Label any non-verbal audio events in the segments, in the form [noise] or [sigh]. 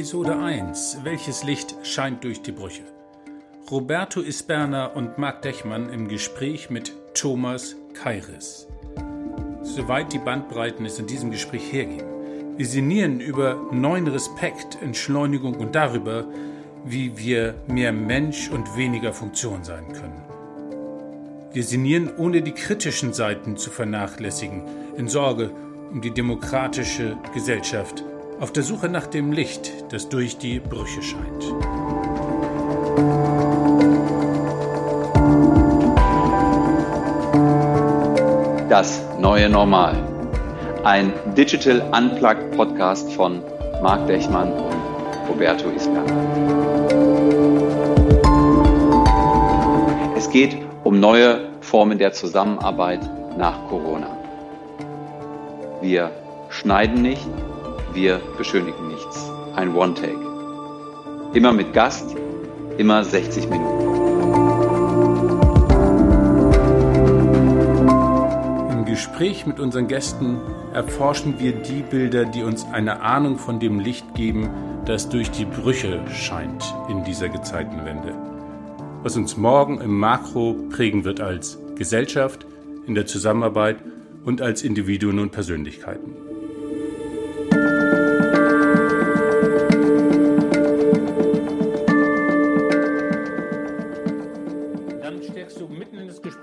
Episode 1 Welches Licht scheint durch die Brüche? Roberto Isberner und Marc Dechmann im Gespräch mit Thomas Kairis. Soweit die Bandbreiten es in diesem Gespräch hergeben. Wir sinnieren über neuen Respekt, Entschleunigung und darüber, wie wir mehr Mensch und weniger Funktion sein können. Wir sinnieren, ohne die kritischen Seiten zu vernachlässigen, in Sorge um die demokratische Gesellschaft auf der Suche nach dem Licht, das durch die Brüche scheint. Das neue Normal. Ein Digital Unplugged Podcast von Marc Dechmann und Roberto Isberg. Es geht um neue Formen der Zusammenarbeit nach Corona. Wir schneiden nicht, wir beschönigen nichts. Ein One-Take. Immer mit Gast, immer 60 Minuten. Im Gespräch mit unseren Gästen erforschen wir die Bilder, die uns eine Ahnung von dem Licht geben, das durch die Brüche scheint in dieser Gezeitenwende. Was uns morgen im Makro prägen wird als Gesellschaft, in der Zusammenarbeit und als Individuen und Persönlichkeiten.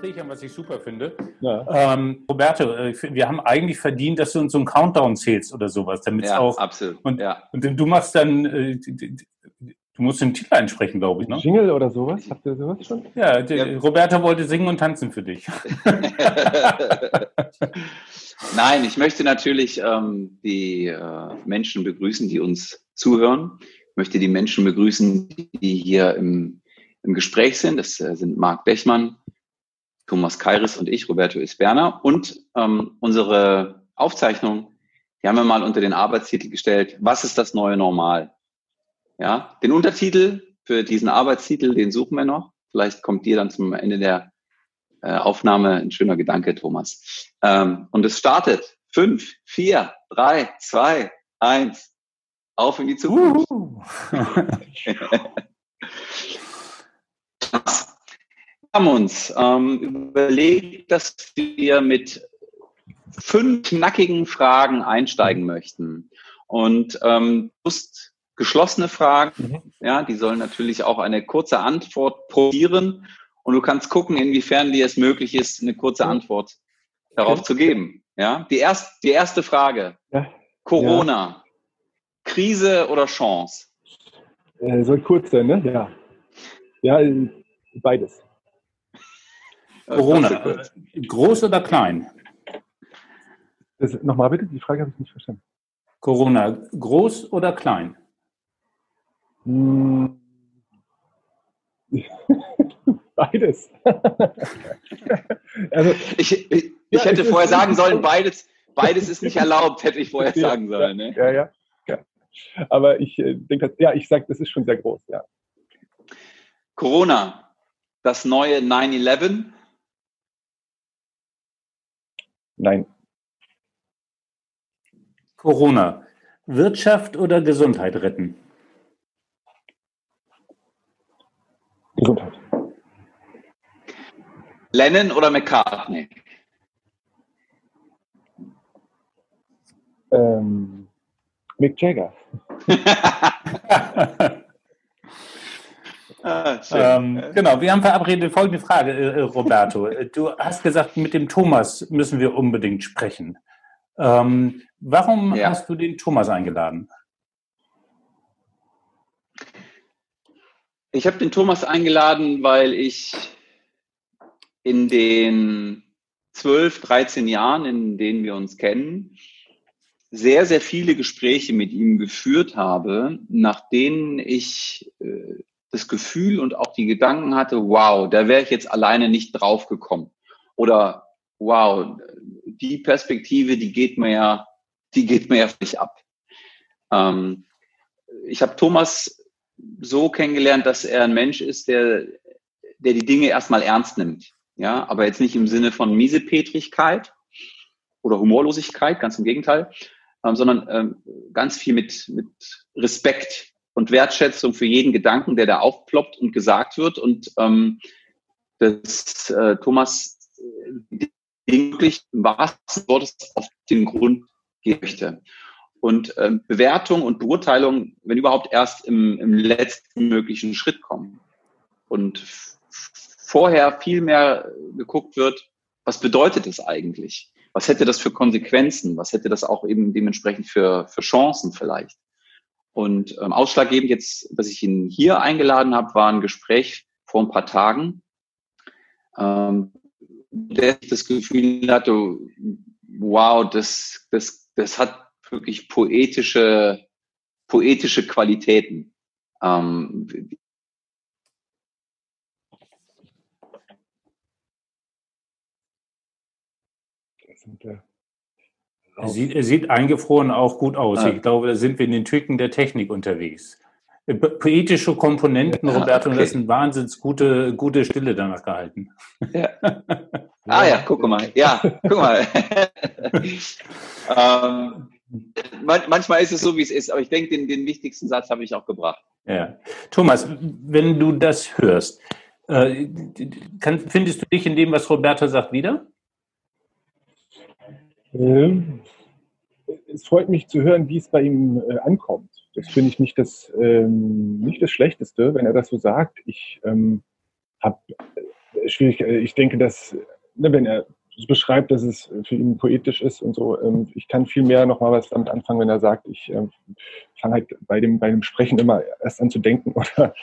Gespräch an, was ich super finde. Ja. Ähm, Roberto, äh, wir haben eigentlich verdient, dass du uns so einen Countdown zählst oder sowas, damit ja, auch. Absolut. Und, ja. und du machst dann, äh, du musst den Titel einsprechen, glaube ich, ne? Jingle oder sowas? Habt ihr sowas schon? Ja, die, ja. Roberto wollte singen und tanzen für dich. [laughs] Nein, ich möchte natürlich ähm, die äh, Menschen begrüßen, die uns zuhören. Ich möchte die Menschen begrüßen, die hier im, im Gespräch sind. Das äh, sind Marc Bechmann, Thomas Kairis und ich, Roberto Isberner. Und ähm, unsere Aufzeichnung, die haben wir mal unter den Arbeitstitel gestellt, was ist das neue Normal? Ja, den Untertitel für diesen Arbeitstitel, den suchen wir noch. Vielleicht kommt dir dann zum Ende der äh, Aufnahme ein schöner Gedanke, Thomas. Ähm, und es startet. Fünf, vier, drei, zwei, eins. Auf in die Zukunft. Uh. [laughs] [laughs] haben uns ähm, überlegt, dass wir mit fünf knackigen Fragen einsteigen möchten. Und ähm, just geschlossene Fragen, mhm. ja, die sollen natürlich auch eine kurze Antwort probieren. Und du kannst gucken, inwiefern dir es möglich ist, eine kurze Antwort darauf zu geben. Ja, die, erst, die erste Frage. Ja. Corona. Ja. Krise oder Chance? Äh, soll kurz sein, ne? Ja. Ja, beides. Corona, äh, groß oder klein? Nochmal bitte, die Frage habe ich nicht verstanden. Corona, groß oder klein? Hm. [laughs] beides. [laughs] also, ich, ich, ich hätte vorher sagen sollen, beides, beides ist nicht erlaubt, hätte ich vorher sagen sollen. Ne? Ja, ja, ja. Aber ich äh, denke, ja, ich sage, das ist schon sehr groß, ja. Corona, das neue 9-11 Nein. Corona. Wirtschaft oder Gesundheit retten? Gesundheit. Lennon oder McCartney? Ähm, Mick Jagger. [laughs] [laughs] Ah, ähm, genau, wir haben verabredet folgende Frage, äh, äh Roberto. Du hast gesagt, mit dem Thomas müssen wir unbedingt sprechen. Ähm, warum ja. hast du den Thomas eingeladen? Ich habe den Thomas eingeladen, weil ich in den 12, 13 Jahren, in denen wir uns kennen, sehr, sehr viele Gespräche mit ihm geführt habe, nach denen ich äh, das Gefühl und auch die Gedanken hatte, wow, da wäre ich jetzt alleine nicht drauf gekommen. Oder wow, die Perspektive, die geht mir ja, die geht mir ja nicht ab. Ähm, ich habe Thomas so kennengelernt, dass er ein Mensch ist, der, der die Dinge erstmal ernst nimmt. Ja, aber jetzt nicht im Sinne von Miesepetrigkeit oder Humorlosigkeit, ganz im Gegenteil, ähm, sondern ähm, ganz viel mit, mit Respekt und Wertschätzung für jeden Gedanken, der da aufploppt und gesagt wird. Und ähm, dass äh, Thomas äh, wirklich im wahrsten Wortes auf den Grund gehen möchte. Und ähm, Bewertung und Beurteilung, wenn überhaupt, erst im, im letzten möglichen Schritt kommen. Und vorher viel mehr geguckt wird, was bedeutet es eigentlich? Was hätte das für Konsequenzen? Was hätte das auch eben dementsprechend für, für Chancen vielleicht? Und ähm, ausschlaggebend jetzt, dass ich ihn hier eingeladen habe, war ein Gespräch vor ein paar Tagen, ähm, der das Gefühl hatte, wow, das, das, das hat wirklich poetische, poetische Qualitäten. Ähm, er sieht, er sieht eingefroren auch gut aus. Ich glaube, da sind wir in den Tücken der Technik unterwegs. Äh, poetische Komponenten, Roberto, okay. das ist eine wahnsinns gute, gute Stille danach gehalten. Ja. [laughs] Ah ja, guck mal. Ja, guck mal. [laughs] ähm, manchmal ist es so, wie es ist, aber ich denke, den, den wichtigsten Satz habe ich auch gebracht. Ja. Thomas, wenn du das hörst, äh, kann, findest du dich in dem, was Roberto sagt, wieder? Ähm, es freut mich zu hören, wie es bei ihm äh, ankommt. Das finde ich nicht das, ähm, nicht das Schlechteste, wenn er das so sagt. Ich ähm, habe äh, schwierig, äh, ich denke, dass, ne, wenn er beschreibt, dass es für ihn poetisch ist und so, ähm, ich kann viel mehr noch mal was damit anfangen, wenn er sagt, ich ähm, fange halt bei dem, bei dem Sprechen immer erst an zu denken [laughs] oder,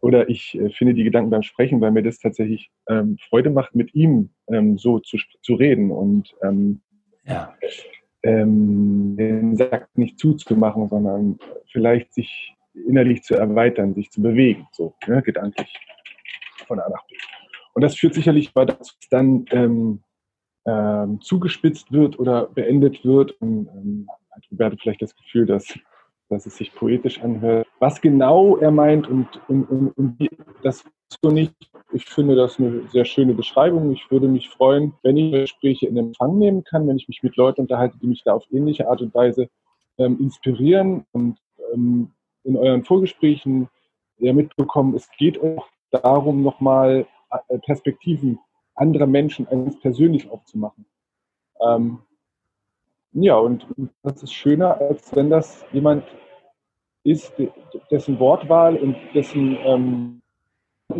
oder ich äh, finde die Gedanken beim Sprechen, weil mir das tatsächlich ähm, Freude macht, mit ihm ähm, so zu, zu reden und ähm, ja. ähm, den Sack nicht zuzumachen, sondern vielleicht sich innerlich zu erweitern, sich zu bewegen, so ne, gedanklich von A nach B. Und das führt sicherlich bei, dass es dann ähm, ähm, zugespitzt wird oder beendet wird. Und, ähm, hat Roberto vielleicht das Gefühl, dass, dass es sich poetisch anhört. Was genau er meint und, und, und, und das so nicht. Ich finde das eine sehr schöne Beschreibung. Ich würde mich freuen, wenn ich Gespräche in Empfang nehmen kann, wenn ich mich mit Leuten unterhalte, die mich da auf ähnliche Art und Weise ähm, inspirieren und ähm, in euren Vorgesprächen ja, mitbekommen, es geht auch darum, nochmal äh, Perspektiven anderer Menschen ganz persönlich aufzumachen. Ähm, ja, und das ist schöner, als wenn das jemand ist, dessen Wortwahl und dessen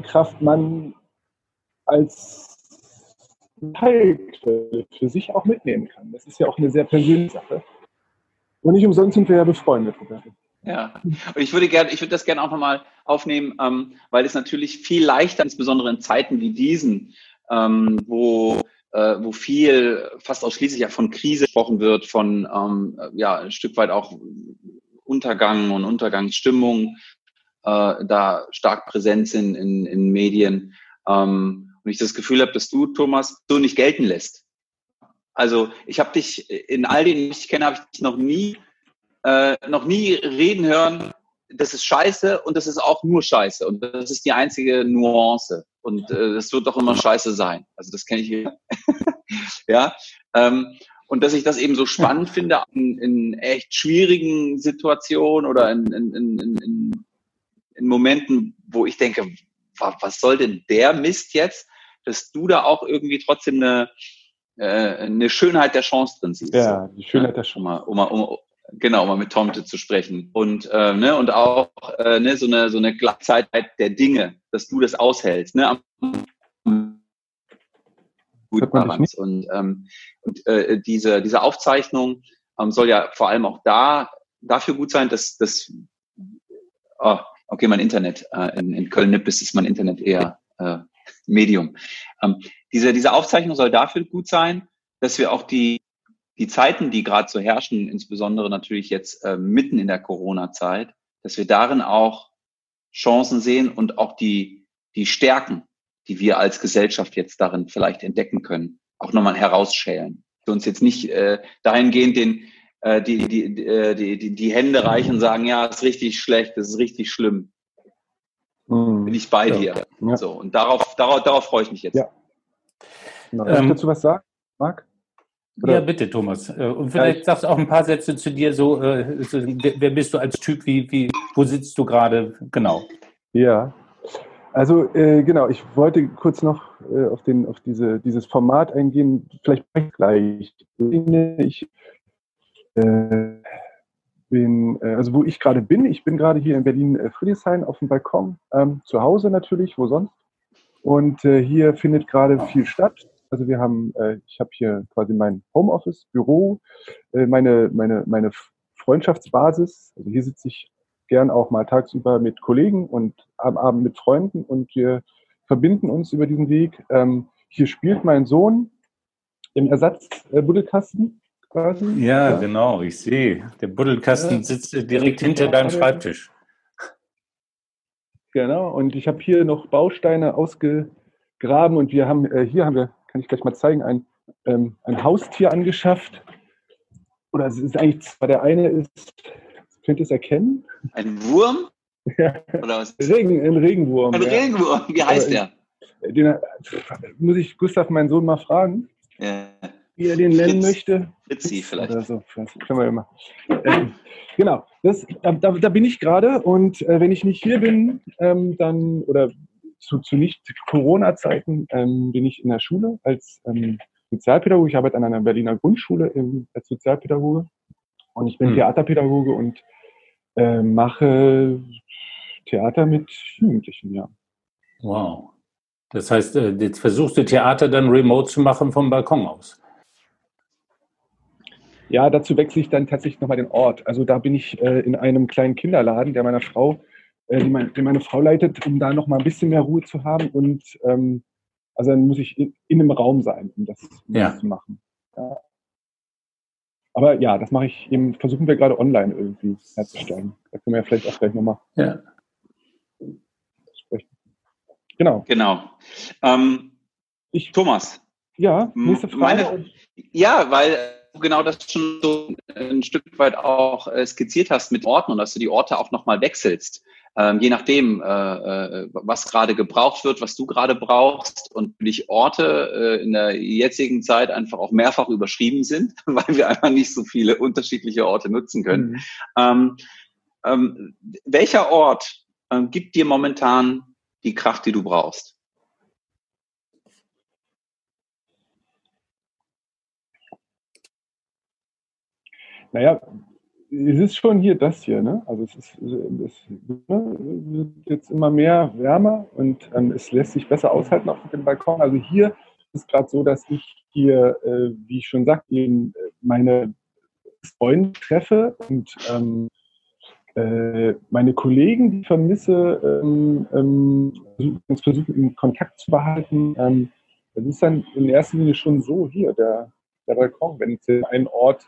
Kraft man als Teilquelle für sich auch mitnehmen kann. Das ist ja auch eine sehr persönliche Sache. Und nicht umsonst sind wir ja befreundet, Roberto. Ja, und ich würde gerne, ich würde das gerne auch nochmal aufnehmen, ähm, weil es natürlich viel leichter, insbesondere in Zeiten wie diesen, ähm, wo äh, wo viel fast ausschließlich ja von Krise gesprochen wird, von ähm, ja ein Stück weit auch Untergang und Untergangsstimmung äh, da stark präsent sind in, in Medien. Ähm, und ich das Gefühl habe, dass du, Thomas, so nicht gelten lässt. Also ich habe dich in all denen, die ich kenne, habe ich dich noch nie, äh, noch nie reden hören. Das ist Scheiße und das ist auch nur Scheiße und das ist die einzige Nuance und äh, das wird doch immer Scheiße sein. Also das kenne ich. [laughs] ja. Ähm, und dass ich das eben so spannend finde in, in echt schwierigen Situationen oder in, in, in, in in Momenten, wo ich denke, was soll denn der Mist jetzt, dass du da auch irgendwie trotzdem eine, äh, eine Schönheit der Chance drin siehst. Ja, die Schönheit der Chance. Um mal, um um, genau, um mal mit Tomte zu sprechen. Und, äh, ne, und auch äh, ne, so eine, so eine Gleichzeitigkeit der Dinge, dass du das aushältst. Ne, gut. Und, ähm, und äh, diese, diese Aufzeichnung ähm, soll ja vor allem auch da dafür gut sein, dass, dass oh, okay, mein Internet, äh, in, in Köln-Nippes ist mein Internet eher äh, Medium. Ähm, diese, diese Aufzeichnung soll dafür gut sein, dass wir auch die, die Zeiten, die gerade so herrschen, insbesondere natürlich jetzt äh, mitten in der Corona-Zeit, dass wir darin auch Chancen sehen und auch die, die Stärken, die wir als Gesellschaft jetzt darin vielleicht entdecken können, auch nochmal herausschälen. Für uns jetzt nicht äh, dahingehend den, äh, die, die, äh, die, die, die Hände reichen und sagen, ja, ist richtig schlecht, das ist richtig schlimm. Mhm. Bin ich bei ja. dir. Ja. So, und darauf, darauf, darauf freue ich mich jetzt. Ja. Genau. Ähm, dazu was sagen, Marc? Oder? Ja, bitte, Thomas. Äh, und vielleicht ja, sagst du auch ein paar Sätze zu dir, so, äh, wer bist du als Typ, wie, wie, wo sitzt du gerade? Genau. Ja, also äh, genau, ich wollte kurz noch äh, auf, den, auf diese, dieses Format eingehen, vielleicht gleich. Ich bin, äh, also wo ich gerade bin, ich bin gerade hier in Berlin-Friedrichshain auf dem Balkon, ähm, zu Hause natürlich, wo sonst. Und äh, hier findet gerade viel statt. Also wir haben, äh, ich habe hier quasi mein Homeoffice, Büro, äh, meine, meine, meine Freundschaftsbasis. Also hier sitze ich gern auch mal tagsüber mit Kollegen und am Abend mit Freunden und wir verbinden uns über diesen Weg. Ähm, hier spielt mein Sohn im Ersatzbuddelkasten äh, quasi. Ja, ja, genau, ich sehe. Der Buddelkasten ja. sitzt direkt hinter deinem Schreibtisch. Genau, und ich habe hier noch Bausteine ausgegraben und wir haben, äh, hier haben wir kann ich gleich mal zeigen, ein, ähm, ein Haustier angeschafft. Oder es ist eigentlich, zwar der eine ist, könnt ihr es erkennen? Ein Wurm? [laughs] Ja. Oder was? Regen, ein Regenwurm. Ein ja. Regenwurm, wie heißt der? Den, muss ich Gustav, meinen Sohn, mal fragen, ja. Wie er den nennen Fritz. möchte. Fritzi vielleicht. So, können wir immer. Ähm, genau, das, da, da, bin ich gerade und äh, wenn ich nicht hier bin, ähm, dann, oder zu, zu Nicht-Corona-Zeiten ähm, bin ich in der Schule als ähm, Sozialpädagoge. Ich arbeite an einer Berliner Grundschule im, als Sozialpädagoge und ich bin hm. Theaterpädagoge und äh, mache Theater mit Jugendlichen, ja. Wow. Das heißt, äh, jetzt versuchst du Theater dann remote zu machen vom Balkon aus. Ja, dazu wechsle ich dann tatsächlich nochmal den Ort. Also da bin ich äh, in einem kleinen Kinderladen, der meiner Frau äh, die, mein, die, meine Frau leitet, um da noch mal ein bisschen mehr Ruhe zu haben. Und ähm, also dann muss ich in, in einem Raum sein, um das, um ja. das zu machen. Ja. Aber ja, das mache ich eben, versuchen wir gerade online irgendwie herzustellen. Da können wir ja vielleicht auch gleich nochmal ja. sprechen. Genau. Genau. Ähm, ich, Thomas. Ja, nächste Frage. Meine, ja, weil du genau das schon so ein Stück weit auch äh, skizziert hast mit Orten und dass du die Orte auch nochmal wechselst ähm, je nachdem, äh, äh, was gerade gebraucht wird, was du gerade brauchst und natürlich Orte äh, in der jetzigen Zeit einfach auch mehrfach überschrieben sind, [laughs] weil wir einfach nicht so viele unterschiedliche Orte nutzen können. Mhm. Ähm, ähm, welcher Ort ähm, gibt dir momentan die Kraft, die du brauchst? Naja, es ist schon hier das hier, ne? Also es ist es wird jetzt immer mehr wärmer und ähm, es lässt sich besser aushalten auf dem Balkon. Also hier ist gerade so, dass ich hier, äh, wie ich schon sagte, äh, meine Freunde treffe und ähm, äh, meine Kollegen, die vermisse, ähm, ähm, versuchen, in Kontakt zu behalten. Ähm, das ist dann in erster Linie schon so hier, der, der Balkon. Wenn es in einen Ort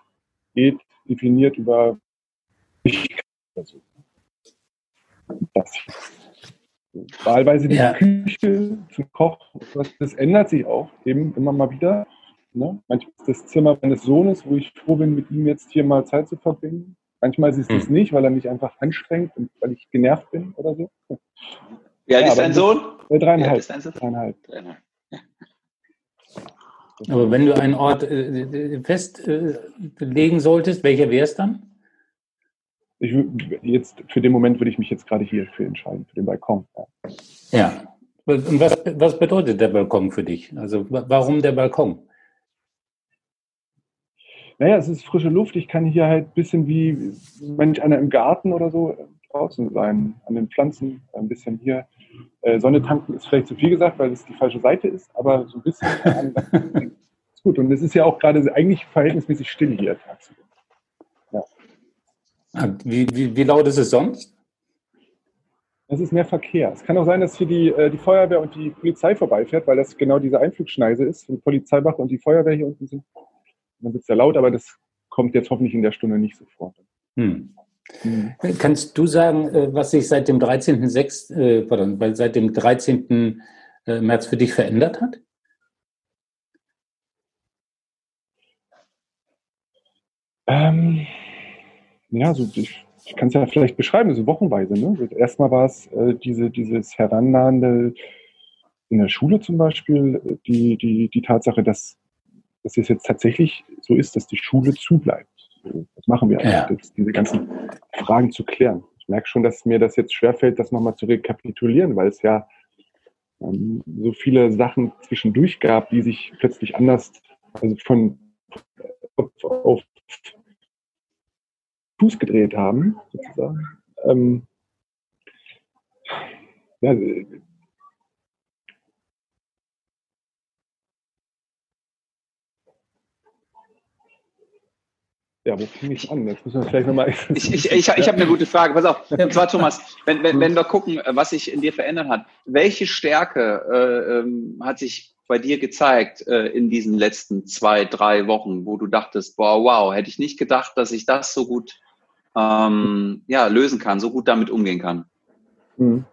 geht, definiert über also, das. Wahlweise die ja. Küche zum Koch, das ändert sich auch eben immer mal wieder. Ne? Manchmal ist das Zimmer meines Sohnes, wo ich froh bin, mit ihm jetzt hier mal Zeit zu verbringen. Manchmal ist es hm. das nicht, weil er mich einfach anstrengt und weil ich genervt bin oder so. Wie alt ja, ist dein Sohn? Äh, dreieinhalb. dreieinhalb. dreieinhalb. Aber wenn du einen Ort äh, festlegen äh, solltest, welcher wäre es dann? Ich, jetzt, für den Moment würde ich mich jetzt gerade hier für entscheiden, für den Balkon. Ja. ja. Und was, was bedeutet der Balkon für dich? Also warum der Balkon? Naja, es ist frische Luft. Ich kann hier halt ein bisschen wie manch einer im Garten oder so draußen sein, an den Pflanzen, ein bisschen hier. Äh, Sonne tanken ist vielleicht zu viel gesagt, weil es die falsche Seite ist, aber so ein bisschen [laughs] ist gut. Und es ist ja auch gerade eigentlich verhältnismäßig still hier tagsüber. Ja. Ah, wie, wie, wie laut ist es sonst? Es ist mehr Verkehr. Es kann auch sein, dass hier die, äh, die Feuerwehr und die Polizei vorbeifährt, weil das genau diese Einflugschneise ist, die Polizeiwache und die Feuerwehr hier unten sind. Dann wird es ja laut, aber das kommt jetzt hoffentlich in der Stunde nicht sofort. Hm. Mhm. Kannst du sagen, äh, was sich seit dem 13.6., äh, pardon, seit dem 13. Äh, März für dich verändert hat? Ähm, ja, so ich, ich kann es ja vielleicht beschreiben, so wochenweise. Ne? Erstmal war es äh, diese, dieses herannahende in der Schule zum Beispiel, die, die, die Tatsache, dass dass es jetzt tatsächlich so ist, dass die Schule zubleibt. Was machen wir eigentlich, ja. diese ganzen Fragen zu klären? Ich merke schon, dass mir das jetzt schwerfällt, das nochmal zu rekapitulieren, weil es ja ähm, so viele Sachen zwischendurch gab, die sich plötzlich anders, also von auf, auf Fuß gedreht haben, sozusagen. Ähm, ja, Ja, wo fing ich an? Jetzt müssen wir vielleicht nochmal. [laughs] Ich, ich, ich, ich habe eine gute Frage. Pass auf. Und zwar, Thomas, wenn, wenn, wenn wir gucken, was sich in dir verändert hat, welche Stärke äh, ähm, hat sich bei dir gezeigt äh, in diesen letzten zwei, drei Wochen, wo du dachtest, boah, wow, hätte ich nicht gedacht, dass ich das so gut ähm, ja, lösen kann, so gut damit umgehen kann? Mhm.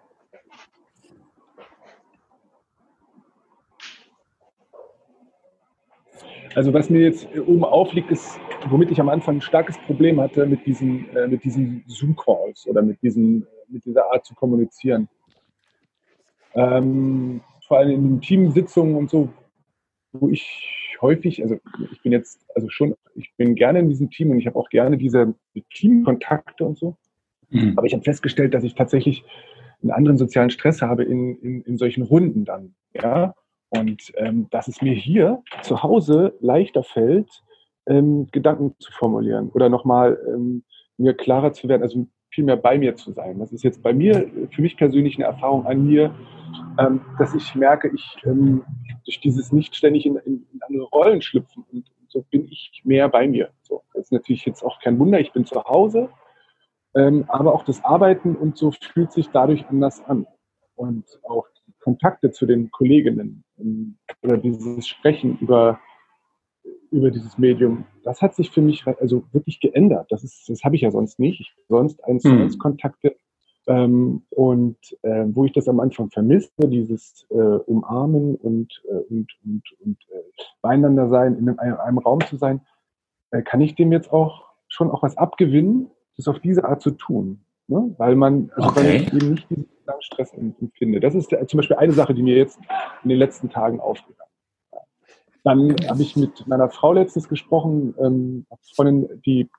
Also was mir jetzt oben aufliegt, ist, womit ich am Anfang ein starkes Problem hatte mit diesen, äh, mit diesen Zoom-Calls oder mit, diesen, mit dieser Art zu kommunizieren. Ähm, vor allem in den Teamsitzungen und so, wo ich häufig, also ich bin jetzt, also schon, ich bin gerne in diesem Team und ich habe auch gerne diese Teamkontakte und so. Mhm. Aber ich habe festgestellt, dass ich tatsächlich einen anderen sozialen Stress habe in, in, in solchen Runden dann. Ja, und ähm, dass es mir hier zu Hause leichter fällt, ähm, Gedanken zu formulieren oder nochmal ähm, mir klarer zu werden, also viel mehr bei mir zu sein. Das ist jetzt bei mir, für mich persönlich eine Erfahrung an mir, ähm, dass ich merke, ich ähm, durch dieses nicht ständig in, in, in andere Rollen schlüpfen und so bin ich mehr bei mir. So, das ist natürlich jetzt auch kein Wunder, ich bin zu Hause, ähm, aber auch das Arbeiten und so fühlt sich dadurch anders an. Und auch Kontakte zu den Kolleginnen ähm, oder dieses Sprechen über, über dieses Medium, das hat sich für mich also wirklich geändert. Das, ist, das habe ich ja sonst nicht. Ich sonst eins zu eins Kontakte. Ähm, und äh, wo ich das am Anfang vermisste, dieses äh, Umarmen und, äh, und, und, und äh, beieinander sein, in einem, einem Raum zu sein, äh, kann ich dem jetzt auch schon auch was abgewinnen, das auf diese Art zu tun. Ne? Weil man, also okay. weil ich eben nicht diesen Stress empfinde. Das ist der, zum Beispiel eine Sache, die mir jetzt in den letzten Tagen aufgegangen ist. Dann habe ich mit meiner Frau letztens gesprochen, ähm, Freundin, die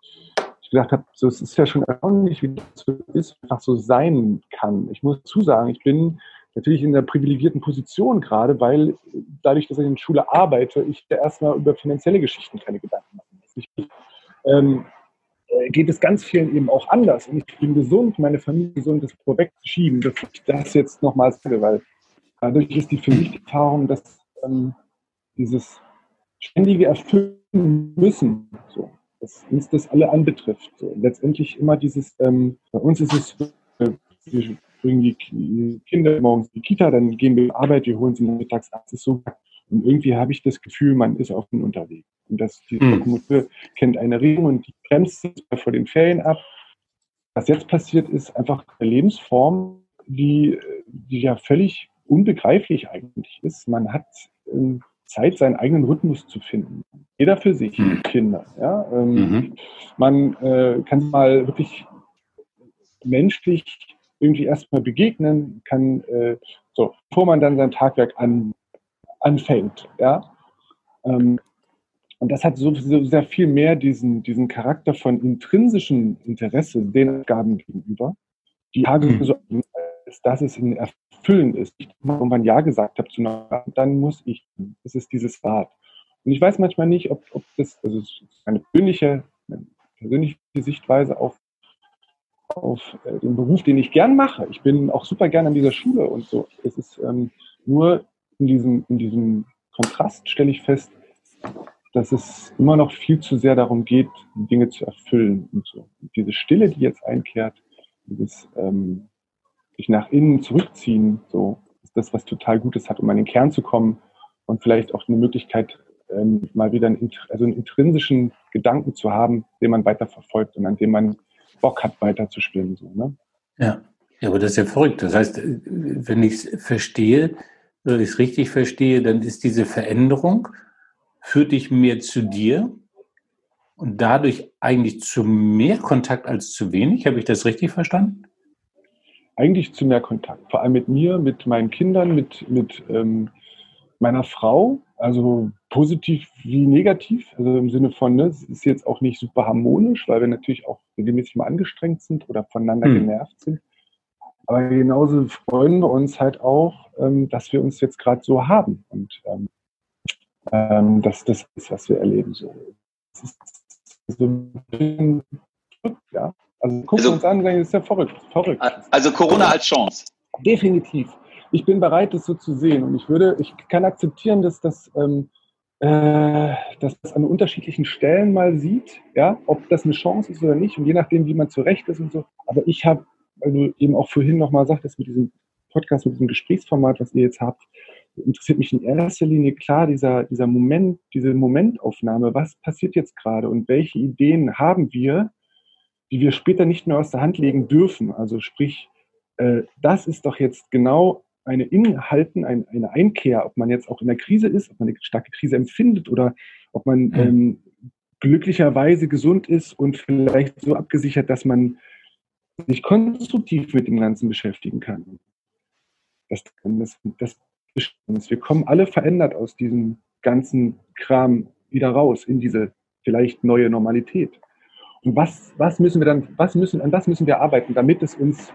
ich gesagt habe, so, es ist ja schon erstaunlich, wie das ist, einfach so sein kann. Ich muss zusagen, ich bin natürlich in einer privilegierten Position gerade, weil dadurch, dass ich in der Schule arbeite, ich erstmal über finanzielle Geschichten keine Gedanken machen muss. Ähm, äh, geht es ganz vielen eben auch anders. Und ich bin gesund, meine Familie gesund, das vorwegzuschieben, dass ich das jetzt nochmal sage, weil dadurch ist die für mich die Erfahrung, dass ähm, dieses ständige Erfüllen müssen, so, dass uns das alle anbetrifft. So. Letztendlich immer dieses, ähm, bei uns ist es, äh, wir bringen die Kinder morgens in die Kita, dann gehen wir zur Arbeit, wir holen sie mittags ab. Ist so und irgendwie habe ich das Gefühl, man ist auf dem Unterweg. Und dass die mhm. Lokomotive kennt eine Regelung und die bremst vor den Ferien ab. Was jetzt passiert, ist einfach eine Lebensform, die, die ja völlig unbegreiflich eigentlich ist. Man hat ähm, Zeit, seinen eigenen Rhythmus zu finden. Jeder für sich, mhm. Kinder. Ja? Ähm, mhm. Man äh, kann mal wirklich menschlich irgendwie erstmal begegnen, kann, äh, so, bevor man dann sein Tagwerk an, anfängt. Ja? Ähm, und das hat so, so, sehr viel mehr diesen, diesen Charakter von intrinsischem Interesse den Aufgaben gegenüber, die Tage mhm. so dass es ein Erfüllen ist. Ich irgendwann Ja gesagt habe zu einer, dann muss ich. Das ist dieses Rad. Und ich weiß manchmal nicht, ob, ob das, also das eine persönliche, eine persönliche Sichtweise auf, auf äh, den Beruf, den ich gern mache. Ich bin auch super gern an dieser Schule und so. Es ist ähm, nur in diesem, in diesem Kontrast stelle ich fest, dass es immer noch viel zu sehr darum geht, Dinge zu erfüllen und so. Und diese Stille, die jetzt einkehrt, dieses ähm, sich nach innen zurückziehen, so ist das, was total Gutes hat, um an den Kern zu kommen und vielleicht auch eine Möglichkeit, ähm, mal wieder einen, also einen intrinsischen Gedanken zu haben, den man weiterverfolgt und an dem man Bock hat, weiterzuspielen. So, ne? Ja. ja, aber das ist ja verrückt. Das heißt, wenn ich es verstehe, wenn ich es richtig verstehe, dann ist diese Veränderung, führt dich mehr zu dir und dadurch eigentlich zu mehr Kontakt als zu wenig. Habe ich das richtig verstanden? Eigentlich zu mehr Kontakt, vor allem mit mir, mit meinen Kindern, mit, mit ähm, meiner Frau. Also positiv wie negativ, also im Sinne von, ne, es ist jetzt auch nicht super harmonisch, weil wir natürlich auch regelmäßig mal angestrengt sind oder voneinander hm. genervt sind. Aber genauso freuen wir uns halt auch, ähm, dass wir uns jetzt gerade so haben und ähm, ähm, dass das ist, was wir erleben. So. Das ist so ein bisschen, ja. Also gucken also, wir uns an, das ist ja verrückt, verrückt. Also Corona als Chance. Definitiv. Ich bin bereit, das so zu sehen. Und ich würde, ich kann akzeptieren, dass das, ähm, äh, dass das an unterschiedlichen Stellen mal sieht, ja, ob das eine Chance ist oder nicht. Und je nachdem, wie man zurecht ist und so. Aber ich habe, also eben auch vorhin nochmal sagt, dass mit diesem Podcast, mit diesem Gesprächsformat, was ihr jetzt habt, interessiert mich in erster Linie klar dieser, dieser Moment, diese Momentaufnahme. Was passiert jetzt gerade und welche Ideen haben wir, die wir später nicht mehr aus der Hand legen dürfen? Also sprich, äh, das ist doch jetzt genau eine Inhalten, ein, eine Einkehr, ob man jetzt auch in der Krise ist, ob man eine starke Krise empfindet oder ob man mhm. ähm, glücklicherweise gesund ist und vielleicht so abgesichert, dass man sich konstruktiv mit dem Ganzen beschäftigen kann. Das, das, das wir kommen alle verändert aus diesem ganzen Kram wieder raus in diese vielleicht neue Normalität. Und was, was müssen wir dann, was müssen, an was müssen wir arbeiten, damit es uns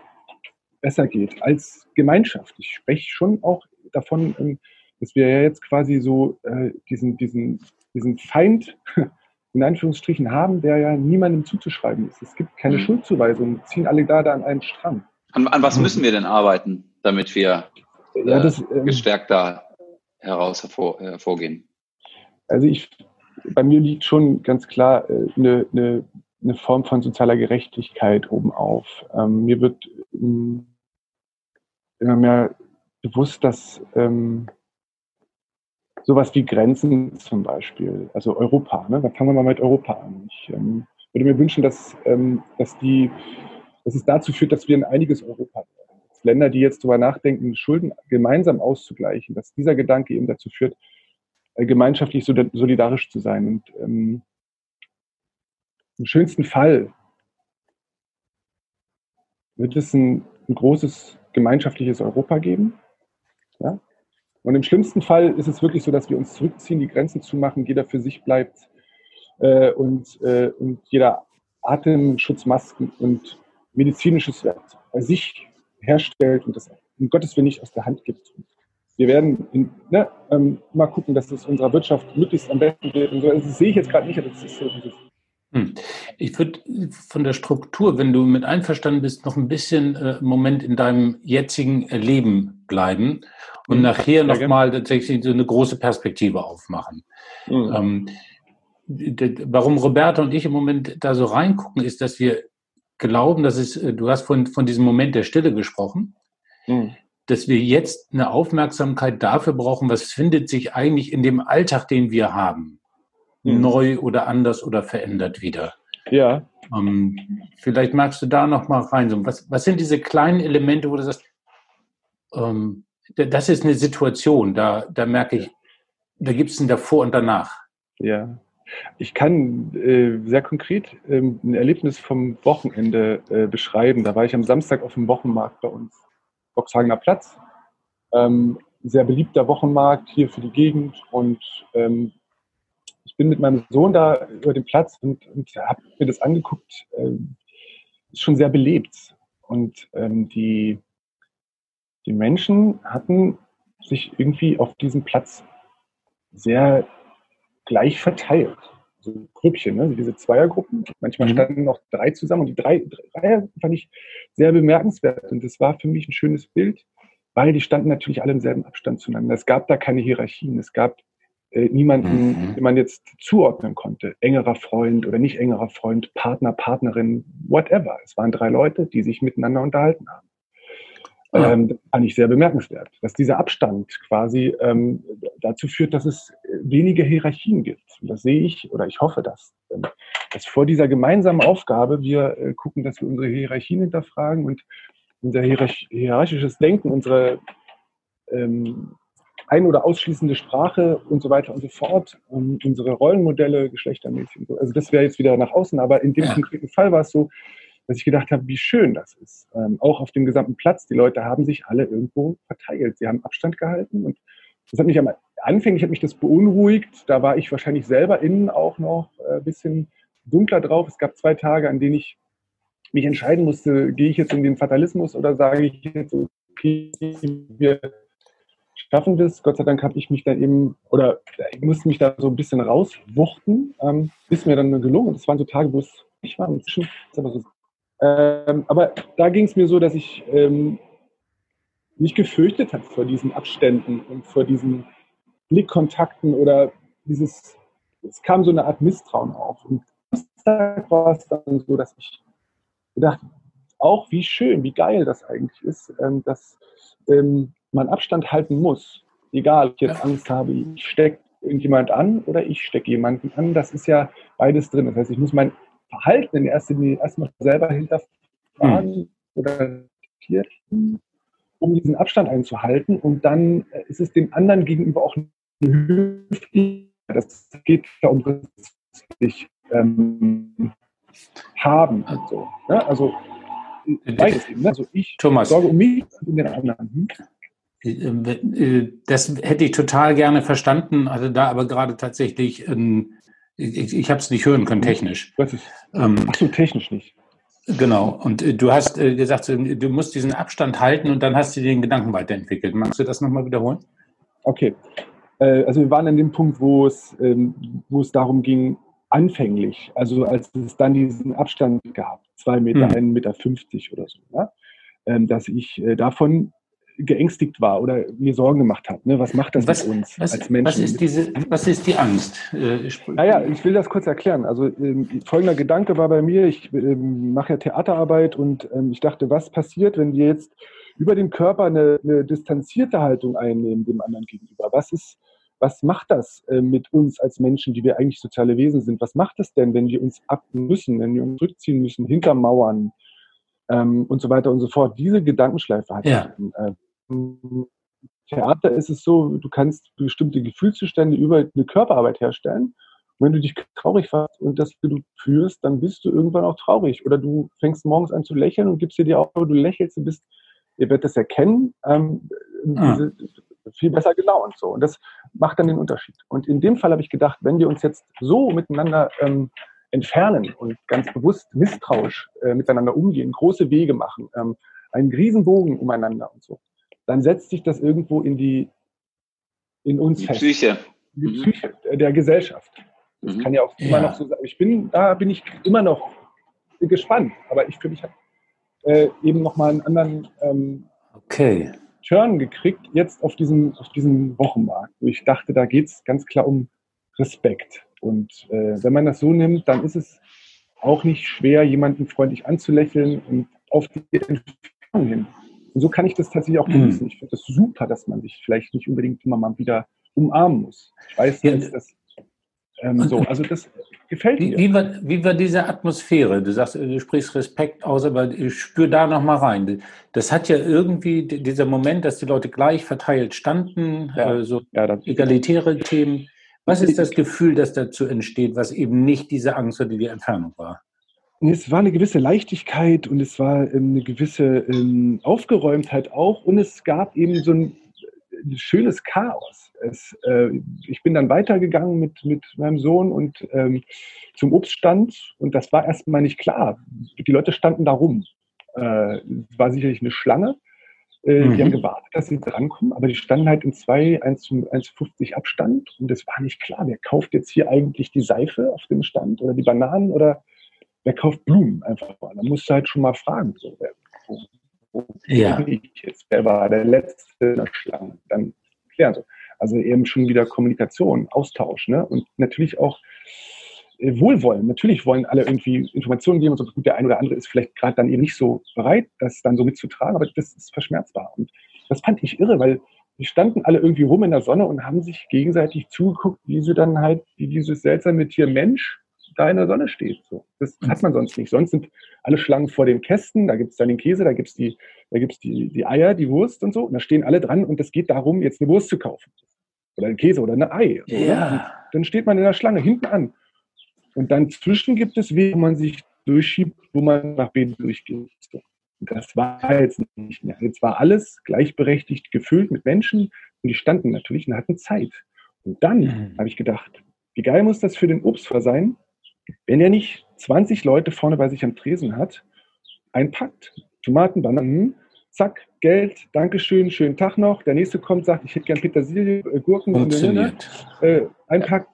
besser geht als Gemeinschaft? Ich spreche schon auch davon, ähm, dass wir ja jetzt quasi so äh, diesen, diesen, diesen Feind [laughs] in Anführungsstrichen haben, der ja niemandem zuzuschreiben ist. Es gibt keine mhm. Schuldzuweisung, ziehen alle da, da an einen Strang. An, an was müssen wir denn arbeiten, damit wir ja, das, ähm, gestärkt da heraus hervor, hervorgehen? Also ich, bei mir liegt schon ganz klar äh, eine, eine, eine Form von sozialer Gerechtigkeit oben auf. Ähm, mir wird ähm, immer mehr bewusst, dass ähm, sowas wie Grenzen zum Beispiel, also Europa, ne? da fangen wir mal mit Europa an. Ich ähm, würde mir wünschen, dass, ähm, dass, die, dass es dazu führt, dass wir ein einiges Europa werden. Länder, die jetzt darüber nachdenken, Schulden gemeinsam auszugleichen, dass dieser Gedanke eben dazu führt, äh, gemeinschaftlich solidarisch zu sein. Und ähm, im schönsten Fall wird es ein, ein großes gemeinschaftliches Europa geben. Ja? Und im schlimmsten Fall ist es wirklich so, dass wir uns zurückziehen, die Grenzen zumachen, jeder für sich bleibt äh, und, äh, und jeder Atemschutzmasken und medizinisches Wert bei sich herstellt und das um Gottes Willen nicht aus der Hand gibt. Wir werden in, ne, ähm, mal gucken, dass es unserer Wirtschaft möglichst am besten wird. Und so. Also das sehe ich jetzt gerade nicht, aber das ist so dieses. Ich würde von der Struktur, wenn du mit einverstanden bist, noch ein bisschen äh, Moment in deinem jetzigen Leben bleiben und mhm. nachher nochmal tatsächlich so eine große Perspektive aufmachen. Mhm. Ähm, warum Roberta und ich im Moment da so reingucken, ist, dass wir glauben, dass es, äh, du hast von, von diesem Moment der Stille gesprochen, mhm. dass wir jetzt eine Aufmerksamkeit dafür brauchen, was findet sich eigentlich in dem Alltag, den wir haben, mhm. neu oder anders oder verändert wieder. Ja. Ähm, vielleicht magst du da noch mal rein. Was, was sind diese kleinen Elemente, wo du sagst, ähm, das ist eine Situation, da, da merke ich, da gibt es ein davor und danach. Ja. Ich kann äh, sehr konkret ähm, ein Erlebnis vom Wochenende äh, beschreiben. Da war ich am Samstag auf dem Wochenmarkt bei uns, Boxhagener Platz. Ähm, sehr beliebter Wochenmarkt hier für die Gegend und ähm, bin mit meinem Sohn da über den Platz und, und habe mir das angeguckt. Ähm, ist schon sehr belebt und ähm, die, die Menschen hatten sich irgendwie auf diesem Platz sehr gleich verteilt. So Grüppchen, ne? diese Zweiergruppen. Manchmal mhm. standen noch drei zusammen und die drei, drei fand ich sehr bemerkenswert. Und das war für mich ein schönes Bild, weil die standen natürlich alle im selben Abstand zueinander. Es gab da keine Hierarchien. Es gab äh, niemanden, mhm. den man jetzt zuordnen konnte. Engerer Freund oder nicht engerer Freund, Partner, Partnerin, whatever. Es waren drei Leute, die sich miteinander unterhalten haben. Ja. Ähm, fand ich sehr bemerkenswert, dass dieser Abstand quasi ähm, dazu führt, dass es weniger Hierarchien gibt. Und das sehe ich oder ich hoffe, dass, ähm, dass vor dieser gemeinsamen Aufgabe wir äh, gucken, dass wir unsere Hierarchien hinterfragen und unser hierarchisches Denken, unsere ähm, ein- oder ausschließende Sprache und so weiter und so fort, um, unsere Rollenmodelle geschlechtermäßig. Und so. Also das wäre jetzt wieder nach außen, aber in dem ja. konkreten Fall war es so, dass ich gedacht habe, wie schön das ist. Ähm, auch auf dem gesamten Platz. Die Leute haben sich alle irgendwo verteilt. Sie haben Abstand gehalten und das hat mich am anfänglich hat mich das beunruhigt. Da war ich wahrscheinlich selber innen auch noch ein bisschen dunkler drauf. Es gab zwei Tage, an denen ich mich entscheiden musste, gehe ich jetzt in den Fatalismus oder sage ich jetzt, okay, wir schaffen das. Gott sei Dank habe ich mich da eben, oder ich musste mich da so ein bisschen rauswuchten, ähm, ist mir dann gelungen. Das waren so Tage, wo es nicht war. Inzwischen aber so. Ähm, aber da ging es mir so, dass ich ähm, nicht gefürchtet habe vor diesen Abständen und vor diesen Blickkontakten oder dieses, es kam so eine Art Misstrauen auf. Und da war es dann so, dass ich gedacht, auch wie schön, wie geil das eigentlich ist, ähm, dass ähm, man Abstand halten muss. Egal, ob ich jetzt Angst habe, ich stecke irgendjemand an oder ich stecke jemanden an. Das ist ja beides drin. Das heißt, ich muss mein Verhalten in erster Linie erstmal selber hinterfragen mhm. oder um diesen Abstand einzuhalten. Und dann ist es dem anderen gegenüber auch höflich. Das geht ja um sich ähm, haben. Also, ja, also, beides eben, ne? also ich Thomas. sorge um mich und um den anderen. Hm? Äh, das hätte ich total gerne verstanden, hatte da aber gerade tatsächlich, ein, ich, ich habe es nicht hören können technisch. Ähm, Ach so, technisch nicht. Genau, und äh, du hast äh, gesagt, du musst diesen Abstand halten und dann hast du den Gedanken weiterentwickelt. Magst du das nochmal wiederholen? Okay, also wir waren an dem Punkt, wo es, ähm, wo es darum ging, anfänglich, also als es dann diesen Abstand gab, zwei Meter, mhm. 1,50 Meter 50 oder so, ähm, dass ich davon geängstigt war oder mir Sorgen gemacht hat. Ne? Was macht das was, mit uns was, als Menschen? Was ist, diese, was ist die Angst? Äh, naja, ich will das kurz erklären. Also ähm, folgender Gedanke war bei mir, ich ähm, mache ja Theaterarbeit und ähm, ich dachte, was passiert, wenn wir jetzt über den Körper eine, eine distanzierte Haltung einnehmen dem anderen gegenüber? Was ist, was macht das äh, mit uns als Menschen, die wir eigentlich soziale Wesen sind? Was macht das denn, wenn wir uns ab müssen, wenn wir uns zurückziehen müssen, hintermauern ähm, und so weiter und so fort? Diese Gedankenschleife hat ja. äh, Theater ist es so, du kannst bestimmte Gefühlszustände über eine Körperarbeit herstellen. Und wenn du dich traurig fährst und das du führst, dann bist du irgendwann auch traurig. Oder du fängst morgens an zu lächeln und gibst dir die Aufgabe, du lächelst, du bist, ihr werdet das erkennen, ähm, ah. viel besser gelaunt. So. Und das macht dann den Unterschied. Und in dem Fall habe ich gedacht, wenn wir uns jetzt so miteinander ähm, entfernen und ganz bewusst misstrauisch äh, miteinander umgehen, große Wege machen, ähm, einen Riesenbogen umeinander und so, dann setzt sich das irgendwo in die, in uns die fest. Psyche. Die mhm. Psyche der Gesellschaft. Das mhm. kann ja auch ja. immer noch so sein. Ich bin, da bin ich immer noch gespannt. Aber ich für mich habe äh, eben nochmal einen anderen ähm, okay. Turn gekriegt, jetzt auf diesem, auf diesem Wochenmarkt, wo ich dachte, da geht es ganz klar um Respekt. Und äh, wenn man das so nimmt, dann ist es auch nicht schwer, jemanden freundlich anzulächeln und auf die Entfernung hin und so kann ich das tatsächlich auch mhm. genießen. Mhm. Ich finde das super, dass man sich vielleicht nicht unbedingt immer mal wieder umarmen muss. Ich weiß, ja. dass das ähm, so, also das gefällt mir. Wie war, wie war diese Atmosphäre? Du sagst, du sprichst Respekt aus, aber ich spüre da noch mal rein. Das hat ja irgendwie dieser Moment, dass die Leute gleich verteilt standen, ja. äh, so ja, egalitäre Themen. Was ist das Gefühl, das dazu entsteht, was eben nicht diese Angst oder die Entfernung war? Es war eine gewisse Leichtigkeit und es war ähm, eine gewisse ähm, Aufgeräumtheit auch und es gab eben so ein, ein schönes Chaos. Es, äh, ich bin dann weitergegangen mit, mit meinem Sohn und ähm, zum Obststand und das war erstmal nicht klar. Die Leute standen da rum. Äh, es war sicherlich eine Schlange. Äh, mhm. Die haben gewartet, dass sie drankommen, aber die standen halt in zwei 1,50 Abstand und es war nicht klar, wer kauft jetzt hier eigentlich die Seife auf dem Stand oder die Bananen oder wer kauft Blumen einfach mal? Da musst du halt schon mal fragen, so, wer, wo, wo ja. ich jetzt? Wer war der Letzte in der Schlange? Dann klären so. Also eben schon wieder Kommunikation, Austausch, ne? Und natürlich auch äh, Wohlwollen. Natürlich wollen alle irgendwie Informationen geben und so. Gut, der eine oder andere ist vielleicht gerade dann eben nicht so bereit, das dann so mitzutragen, aber das ist verschmerzbar. Und das fand ich irre, weil die standen alle irgendwie rum in der Sonne und haben sich gegenseitig zugeguckt, wie sie dann halt, wie dieses seltsame Tier Mensch da in der Sonne steht. So. Das hat man sonst nicht. Sonst sind alle Schlangen vor den Kästen, da gibt es dann den Käse, da gibt es die, da gibt's die, die Eier, die Wurst und so. Und da stehen alle dran und es geht darum, jetzt eine Wurst zu kaufen. Oder einen Käse oder eine Ei. So, ja. Dann steht man in der Schlange hinten an. Und dann zwischen gibt es Wege, wo man sich durchschiebt, wo man nach B durchgeht. So. Das war jetzt nicht mehr. Jetzt war alles gleichberechtigt gefüllt mit Menschen und die standen natürlich und hatten Zeit. Und dann mhm. habe ich gedacht, wie geil muss das für den Obstver sein, wenn er nicht 20 Leute vorne bei sich am Tresen hat, einpackt, Tomaten, Bananen, zack, Geld, Dankeschön, schönen Tag noch. Der nächste kommt, sagt, ich hätte gern Petersilie, äh, Gurken, Funktioniert. Äh, einpackt,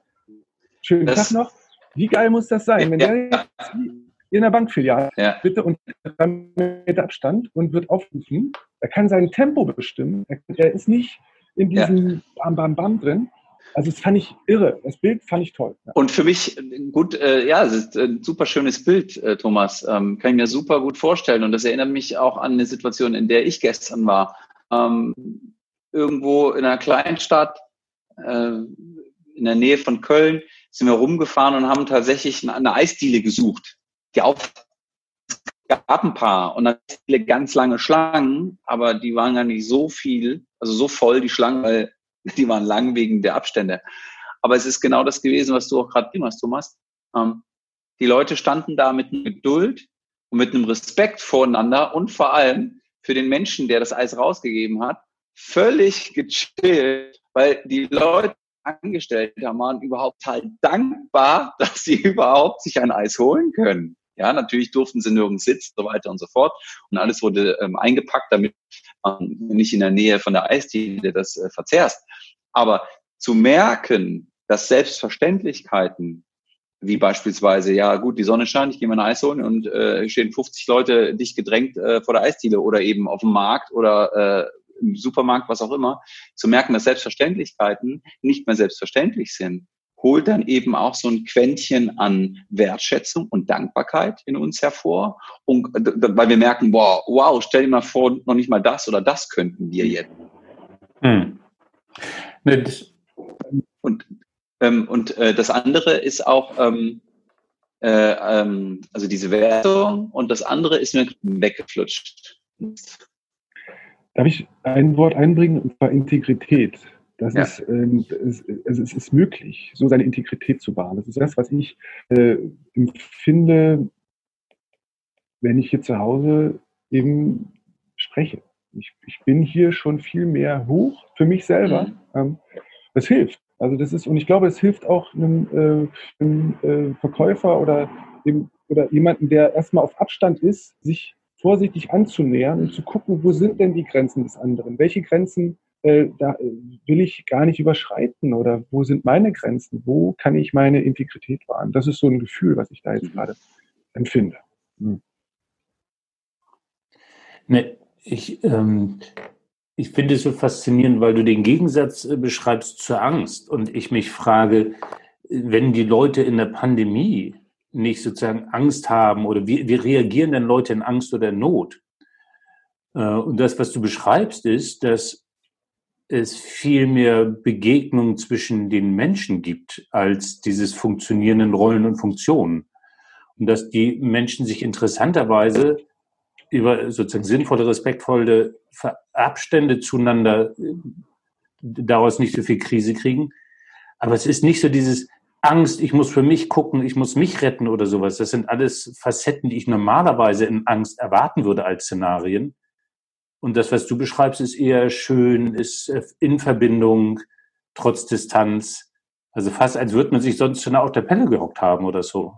schönen das, Tag noch. Wie geil muss das sein, wenn der in der Bankfiliale ja. bitte und drei Meter Abstand und wird aufrufen. Er kann sein Tempo bestimmen. Er, ist nicht in diesem ja. Bam Bam Bam drin. Also das fand ich irre. Das Bild fand ich toll. Und für mich gut, äh, ja, es ist ein super schönes Bild, äh, Thomas. Ähm, kann ich mir super gut vorstellen. Und das erinnert mich auch an eine Situation, in der ich gestern war. Ähm, irgendwo in einer Kleinstadt äh, in der Nähe von Köln sind wir rumgefahren und haben tatsächlich eine, eine Eisdiele gesucht. Die auf gab ein paar und dann ganz lange Schlangen, aber die waren gar nicht so viel, also so voll die Schlangen, weil [laughs] die waren lang wegen der Abstände. Aber es ist genau das gewesen, was du auch gerade hast, Thomas. Ähm, die Leute standen da mit Geduld und mit einem Respekt voreinander und vor allem für den Menschen, der das Eis rausgegeben hat, völlig gechillt, weil die Leute angestellt haben, waren überhaupt halt dankbar, [laughs] dass sie überhaupt sich ein Eis holen können. Ja, natürlich durften sie nirgends sitzen, so weiter und so fort. Und alles wurde ähm, eingepackt, damit man nicht in der Nähe von der Eisdiele das äh, verzehrst. Aber zu merken, dass Selbstverständlichkeiten, wie beispielsweise, ja gut, die Sonne scheint, ich gehe mal ein Eis holen und äh, stehen 50 Leute dicht gedrängt äh, vor der Eisdiele oder eben auf dem Markt oder äh, im Supermarkt, was auch immer, zu merken, dass Selbstverständlichkeiten nicht mehr selbstverständlich sind, holt dann eben auch so ein Quäntchen an Wertschätzung und Dankbarkeit in uns hervor. Und, weil wir merken, boah, wow, stell dir mal vor, noch nicht mal das oder das könnten wir jetzt. Hm. Und, ähm, und äh, das andere ist auch, ähm, äh, ähm, also diese Wertung und das andere ist mir weggeflutscht. Darf ich ein Wort einbringen, und zwar Integrität? Das ja. ist, ähm, es, es, ist möglich, so seine Integrität zu wahren. Das ist das, was ich äh, empfinde, wenn ich hier zu Hause eben spreche. Ich, ich bin hier schon viel mehr hoch für mich selber. Mhm. Ähm, das hilft. Also das ist, und ich glaube, es hilft auch einem, äh, einem äh, Verkäufer oder, dem, oder jemanden, der erstmal auf Abstand ist, sich vorsichtig anzunähern und zu gucken, wo sind denn die Grenzen des anderen? Welche Grenzen äh, da äh, will ich gar nicht überschreiten oder wo sind meine Grenzen? Wo kann ich meine Integrität wahren? Das ist so ein Gefühl, was ich da jetzt gerade empfinde. Hm. Ne, ich, ähm, ich finde es so faszinierend, weil du den Gegensatz äh, beschreibst zur Angst. Und ich mich frage, wenn die Leute in der Pandemie nicht sozusagen Angst haben oder wie, wie reagieren denn Leute in Angst oder Not? Äh, und das, was du beschreibst, ist, dass es viel mehr Begegnungen zwischen den Menschen gibt, als dieses Funktionieren in Rollen und Funktionen. Und dass die Menschen sich interessanterweise über sozusagen sinnvolle, respektvolle Abstände zueinander äh, daraus nicht so viel Krise kriegen. Aber es ist nicht so dieses Angst, ich muss für mich gucken, ich muss mich retten oder sowas. Das sind alles Facetten, die ich normalerweise in Angst erwarten würde als Szenarien. Und das, was du beschreibst, ist eher schön, ist äh, in Verbindung, trotz Distanz. Also fast, als würde man sich sonst schon auf der Pelle gehockt haben oder so.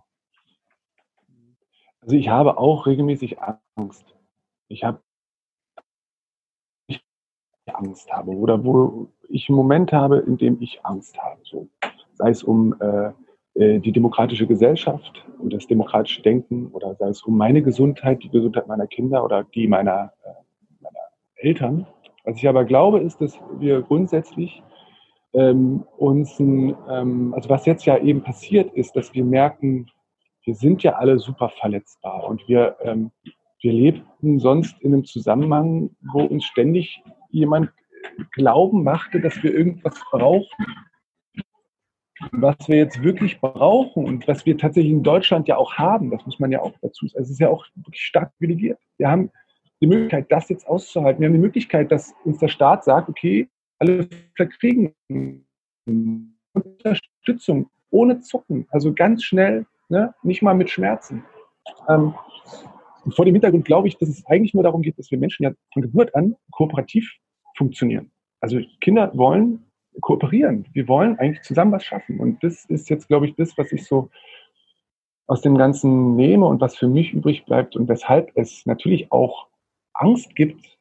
Also ich habe auch regelmäßig Angst. Ich habe Angst habe oder wo ich einen Moment habe, in dem ich Angst habe. So. Sei es um äh, äh, die demokratische Gesellschaft und das demokratische Denken oder sei es um meine Gesundheit, die Gesundheit meiner Kinder oder die meiner äh, Eltern. Was ich aber glaube, ist, dass wir grundsätzlich ähm, uns, ein, ähm, also was jetzt ja eben passiert ist, dass wir merken, wir sind ja alle super verletzbar und wir, ähm, wir lebten sonst in einem Zusammenhang, wo uns ständig jemand glauben machte, dass wir irgendwas brauchen. Was wir jetzt wirklich brauchen und was wir tatsächlich in Deutschland ja auch haben, das muss man ja auch dazu sagen. Es ist ja auch wirklich stark privilegiert. Wir haben die Möglichkeit, das jetzt auszuhalten. Wir haben die Möglichkeit, dass uns der Staat sagt, okay, alle kriegen Unterstützung ohne Zucken, also ganz schnell, ne, nicht mal mit Schmerzen. Ähm, vor dem Hintergrund glaube ich, dass es eigentlich nur darum geht, dass wir Menschen ja von Geburt an kooperativ funktionieren. Also Kinder wollen kooperieren. Wir wollen eigentlich zusammen was schaffen. Und das ist jetzt, glaube ich, das, was ich so aus dem Ganzen nehme und was für mich übrig bleibt und weshalb es natürlich auch Angst gibt.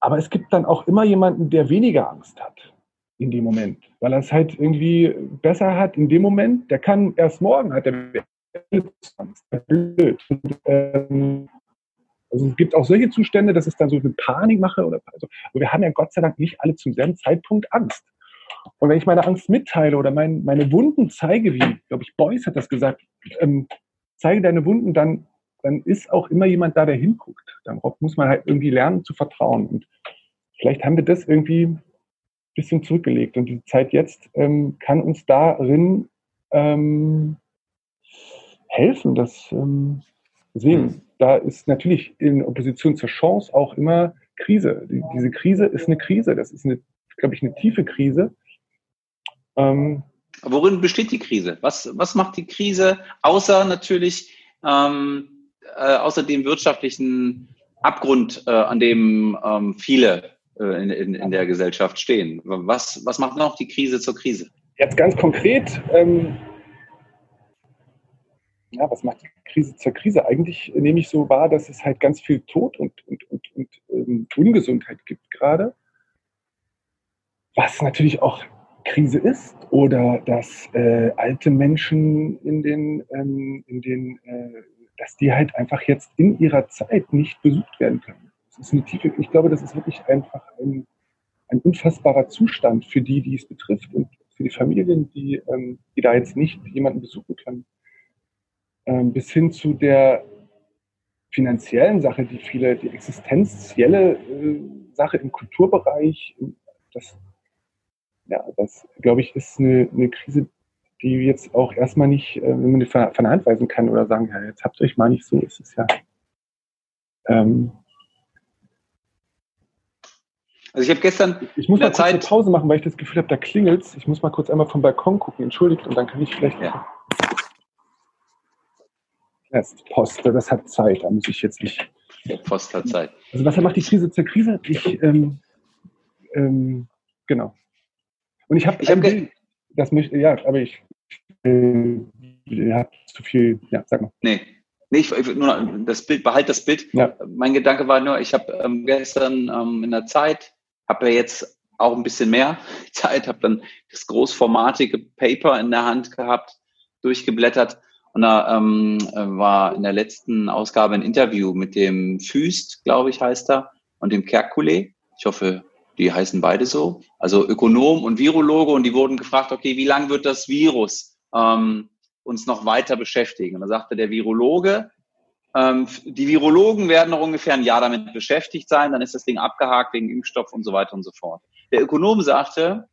Aber es gibt dann auch immer jemanden, der weniger Angst hat in dem Moment, weil er es halt irgendwie besser hat in dem Moment. Der kann erst morgen hat er Angst. Blöd. Und, ähm, also es gibt auch solche Zustände, dass es dann so eine Panik mache oder also, wir haben ja Gott sei Dank nicht alle zum selben Zeitpunkt Angst. Und wenn ich meine Angst mitteile oder mein, meine Wunden zeige, wie, glaube ich, Beuys hat das gesagt, ähm, zeige deine Wunden, dann, dann ist auch immer jemand da, der hinguckt. Darauf muss man halt irgendwie lernen zu vertrauen. Und vielleicht haben wir das irgendwie ein bisschen zurückgelegt. Und die Zeit jetzt ähm, kann uns darin ähm, helfen, dass ähm, deswegen, mhm. da ist natürlich in Opposition zur Chance auch immer Krise. Die, diese Krise ist eine Krise. Das ist eine, glaube ich, eine tiefe Krise. Ähm, Worin besteht die Krise? Was, was macht die Krise, außer natürlich, ähm, äh, außer dem wirtschaftlichen Abgrund, äh, an dem ähm, viele äh, in, in, in, der Gesellschaft stehen? Was, was macht noch die Krise zur Krise? Jetzt ganz konkret, ähm, ja, was macht die Krise zur Krise? Eigentlich nehme ich so wahr, dass es halt ganz viel Tod und, und, und, und ähm, Ungesundheit gibt gerade. Was natürlich auch Krise ist oder dass äh, alte Menschen in den, ähm, in den äh, dass die halt einfach jetzt in ihrer Zeit nicht besucht werden können. Das ist eine tiefe, ich glaube, das ist wirklich einfach ein, ein unfassbarer Zustand für die, die es betrifft und für die Familien, die, ähm, die da jetzt nicht jemanden besuchen können. Ähm, bis hin zu der finanziellen Sache, die viele, die existenzielle äh, Sache im Kulturbereich, das ja, das, glaube ich, ist eine, eine Krise, die jetzt auch erstmal nicht, äh, wenn man die von, von der Hand weisen kann oder sagen, ja, jetzt habt ihr euch mal nicht so, ist es ja. Ähm, also ich habe gestern. Ich muss mal kurz Zeit eine Pause machen, weil ich das Gefühl habe, da klingelt Ich muss mal kurz einmal vom Balkon gucken. Entschuldigt, und dann kann ich vielleicht. Ja. Erst Post, das hat Zeit, da muss ich jetzt nicht. Post hat Zeit. Also was macht die Krise zur Krise? Ich, ähm, ähm, genau. Und ich habe, ich hab das möchte, ja, aber ich äh, habe zu viel, ja, sag mal. Nee. Nee, ich, nur das Bild, behalt das Bild. Ja. Mein Gedanke war nur, ich habe ähm, gestern ähm, in der Zeit, habe ja jetzt auch ein bisschen mehr [laughs] Zeit, habe dann das großformatige Paper in der Hand gehabt, durchgeblättert und da ähm, war in der letzten Ausgabe ein Interview mit dem Füst, glaube ich, heißt er, und dem Kerkule. Ich hoffe, die heißen beide so, also Ökonom und Virologe, und die wurden gefragt, okay, wie lange wird das Virus ähm, uns noch weiter beschäftigen? Und da sagte der Virologe, ähm, die Virologen werden noch ungefähr ein Jahr damit beschäftigt sein, dann ist das Ding abgehakt wegen Impfstoff und so weiter und so fort. Der Ökonom sagte,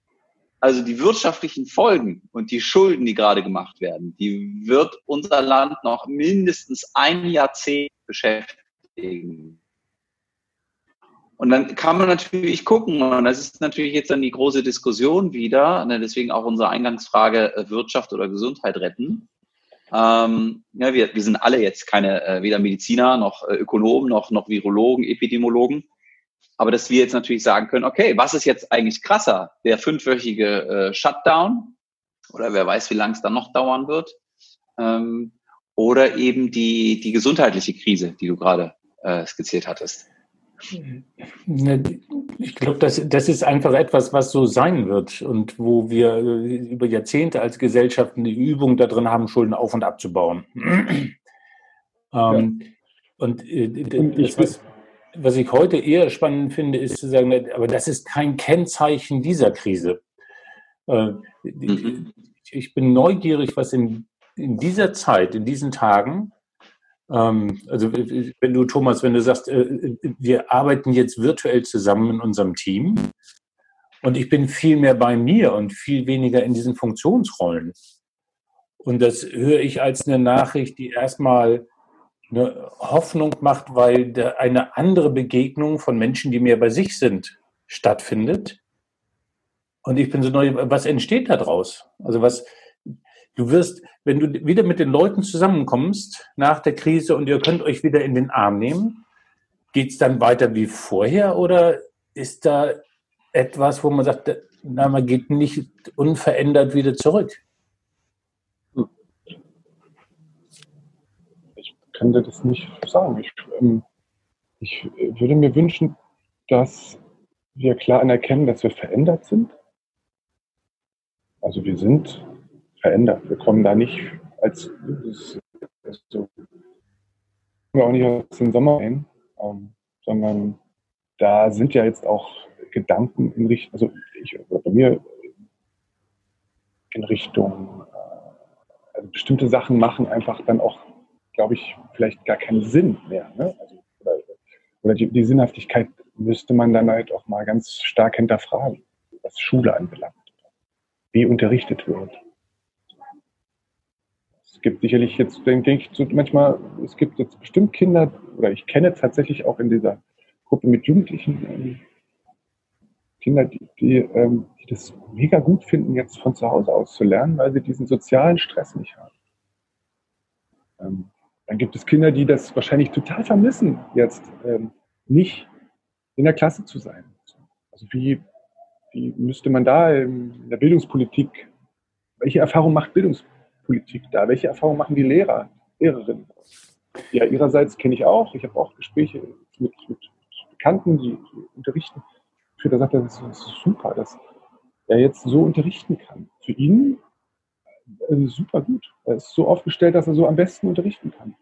also die wirtschaftlichen Folgen und die Schulden, die gerade gemacht werden, die wird unser Land noch mindestens ein Jahrzehnt beschäftigen. Und dann kann man natürlich gucken, und das ist natürlich jetzt dann die große Diskussion wieder, ne, deswegen auch unsere Eingangsfrage äh, Wirtschaft oder Gesundheit retten. Ähm, ja, wir, wir sind alle jetzt keine, äh, weder Mediziner noch äh, Ökonomen noch, noch Virologen, Epidemiologen. Aber dass wir jetzt natürlich sagen können, okay, was ist jetzt eigentlich krasser? Der fünfwöchige äh, Shutdown oder wer weiß, wie lange es dann noch dauern wird. Ähm, oder eben die, die gesundheitliche Krise, die du gerade äh, skizziert hattest. Ich glaube, das, das ist einfach etwas, was so sein wird und wo wir über Jahrzehnte als Gesellschaft eine Übung darin haben, Schulden auf- und abzubauen. ähm, und äh, das, was, was ich heute eher spannend finde, ist zu sagen, aber das ist kein Kennzeichen dieser Krise. Äh, mhm. Ich bin neugierig, was in, in dieser Zeit, in diesen Tagen ähm, also wenn du, Thomas, wenn du sagst, äh, wir arbeiten jetzt virtuell zusammen in unserem Team und ich bin viel mehr bei mir und viel weniger in diesen Funktionsrollen. Und das höre ich als eine Nachricht, die erstmal eine Hoffnung macht, weil eine andere Begegnung von Menschen, die mehr bei sich sind, stattfindet. Und ich bin so neu, was entsteht da draus? Also was, Du wirst, wenn du wieder mit den Leuten zusammenkommst nach der Krise und ihr könnt euch wieder in den Arm nehmen, geht es dann weiter wie vorher oder ist da etwas, wo man sagt, na, man geht nicht unverändert wieder zurück? Ich dir das nicht sagen. Ich, ähm, ich würde mir wünschen, dass wir klar anerkennen, dass wir verändert sind. Also wir sind verändert. Wir kommen da nicht als, so, wir auch nicht aus dem Sommer hin, ähm, sondern da sind ja jetzt auch Gedanken in Richtung, also ich, bei mir in Richtung, äh, also bestimmte Sachen machen einfach dann auch, glaube ich, vielleicht gar keinen Sinn mehr. Ne? Also, oder, oder die, die, Sinnhaftigkeit müsste man dann halt auch mal ganz stark hinterfragen, was Schule anbelangt, wie unterrichtet wird. Gibt sicherlich jetzt, denke ich, manchmal, es gibt jetzt bestimmt Kinder, oder ich kenne tatsächlich auch in dieser Gruppe mit Jugendlichen ähm, Kinder, die, die, ähm, die das mega gut finden, jetzt von zu Hause aus zu lernen, weil sie diesen sozialen Stress nicht haben. Ähm, dann gibt es Kinder, die das wahrscheinlich total vermissen, jetzt ähm, nicht in der Klasse zu sein. Also wie, wie müsste man da in der Bildungspolitik, welche Erfahrung macht Bildungspolitik da? Welche Erfahrung machen die Lehrer, Lehrerinnen? Ja, ihrerseits kenne ich auch, ich habe auch Gespräche mit, mit Bekannten, die, die unterrichten. Für der sagt, das ist super, dass er jetzt so unterrichten kann. Für ihn äh, super gut. Er ist so aufgestellt, dass er so am besten unterrichten kann.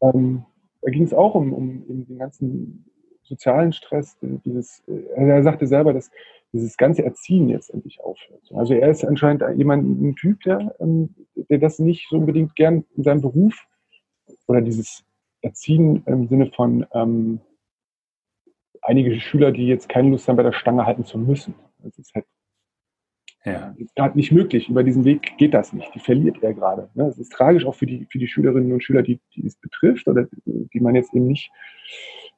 Ähm, da ging es auch um, um, um, den ganzen sozialen Stress, dieses, äh, er sagte selber, dass dieses ganze Erziehen jetzt endlich aufhört. Also er ist anscheinend jemand, ein Typ, der, ähm, der das nicht so unbedingt gern in seinem Beruf oder dieses Erziehen im Sinne von ähm, einige Schüler, die jetzt keine Lust haben, bei der Stange halten zu müssen. Das ist halt ja. gerade nicht möglich. Über diesen Weg geht das nicht. Die verliert er gerade. Es ist tragisch auch für die, für die Schülerinnen und Schüler, die, die es betrifft oder die man jetzt eben nicht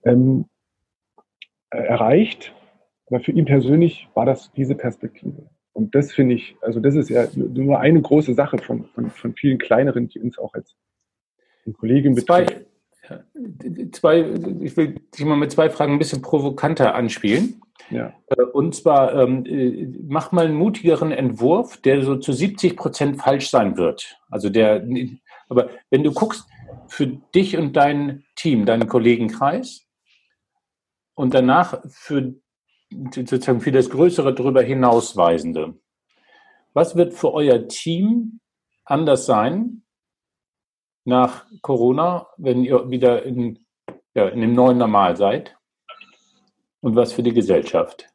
ähm, äh, erreicht. Aber für ihn persönlich war das diese Perspektive. Und das finde ich, also das ist ja nur eine große Sache von, von, von vielen kleineren, die uns auch als Kollegen betrifft. Zwei, ich will dich mal mit zwei Fragen ein bisschen provokanter anspielen. Ja. Äh, und zwar, ähm, äh, mach mal einen mutigeren Entwurf, der so zu 70 Prozent falsch sein wird. Also der, aber wenn du guckst, für dich und dein Team, deinen Kollegenkreis und danach für sozusagen für das Größere darüber hinausweisende. Was wird für euer Team anders sein, nach Corona, wenn ihr wieder in, ja, in dem neuen Normal seid? Und was für die Gesellschaft?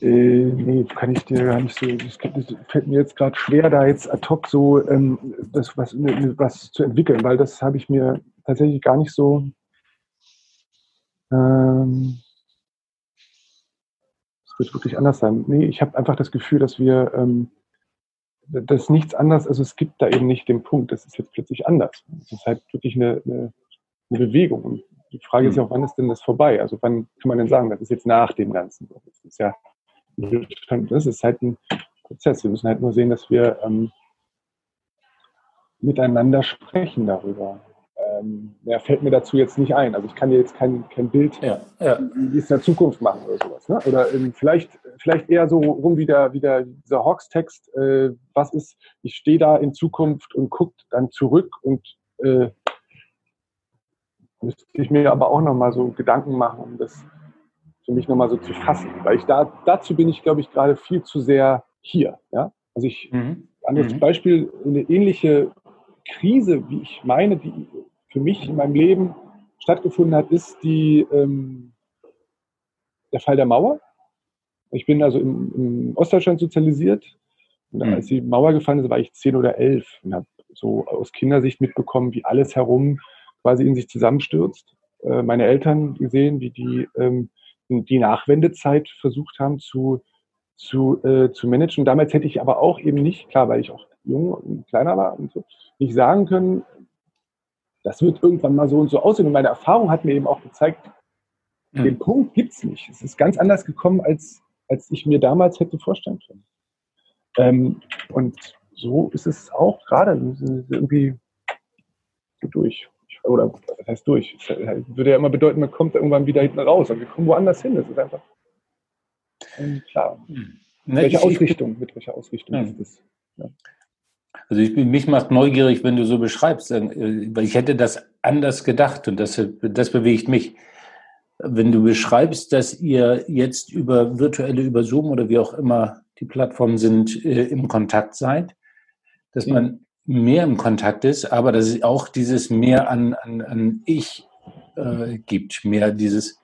Äh, nee, kann ich dir gar nicht so. Das fällt mir jetzt gerade schwer, da jetzt ad hoc so ähm, das, was, was zu entwickeln, weil das habe ich mir tatsächlich gar nicht so. Ähm, es wird wirklich anders sein. Nee, ich habe einfach das Gefühl, dass wir ähm, das ist nichts anderes, also es gibt da eben nicht den Punkt, das ist jetzt plötzlich anders. Es ist halt wirklich eine, eine, eine Bewegung. Und die Frage ist ja auch, wann ist denn das vorbei? Also wann kann man denn sagen, das ist jetzt nach dem Ganzen? Das ist ja, das ist halt ein Prozess. Wir müssen halt nur sehen, dass wir ähm, miteinander sprechen darüber ähm, mehr fällt mir dazu jetzt nicht ein. Also ich kann dir jetzt kein, kein Bild, ja, ja. wie es in der Zukunft machen oder sowas. Ne? Oder ähm, vielleicht, vielleicht eher so rum wie, der, wie der, dieser Hawks-Text, äh, was ist, ich stehe da in Zukunft und gucke dann zurück und äh, müsste ich mir aber auch nochmal so Gedanken machen, um das für mich nochmal so zu fassen. Weil ich da, dazu bin ich, glaube ich, gerade viel zu sehr hier. Ja? Also ich, mhm. anderes mhm. Beispiel, eine ähnliche Krise, wie ich meine, die für mich in meinem Leben stattgefunden hat, ist die, ähm, der Fall der Mauer. Ich bin also im, im Ostdeutschland sozialisiert. Und mhm. als die Mauer gefallen ist, war ich zehn oder elf und habe so aus Kindersicht mitbekommen, wie alles herum quasi in sich zusammenstürzt. Äh, meine Eltern gesehen, wie die ähm, die Nachwendezeit versucht haben zu, zu, äh, zu managen. Damals hätte ich aber auch eben nicht, klar, weil ich auch jung und kleiner war und so, nicht sagen können, das wird irgendwann mal so und so aussehen. Und meine Erfahrung hat mir eben auch gezeigt, mhm. den Punkt gibt es nicht. Es ist ganz anders gekommen, als, als ich mir damals hätte vorstellen können. Ähm, und so ist es auch gerade irgendwie durch. Oder das heißt durch, das würde ja immer bedeuten, man kommt irgendwann wieder hinten raus und wir kommen woanders hin. Das ist einfach ähm, klar. Hm. Ne, welche ich, Ausrichtung, ich, mit welcher Ausrichtung ja. ist das? Ja. Also ich, mich macht neugierig, wenn du so beschreibst, äh, weil ich hätte das anders gedacht und das, das bewegt mich. Wenn du beschreibst, dass ihr jetzt über virtuelle, über Zoom oder wie auch immer die Plattformen sind, äh, im Kontakt seid, dass man mehr im Kontakt ist, aber dass es auch dieses mehr an, an, an Ich äh, gibt, mehr dieses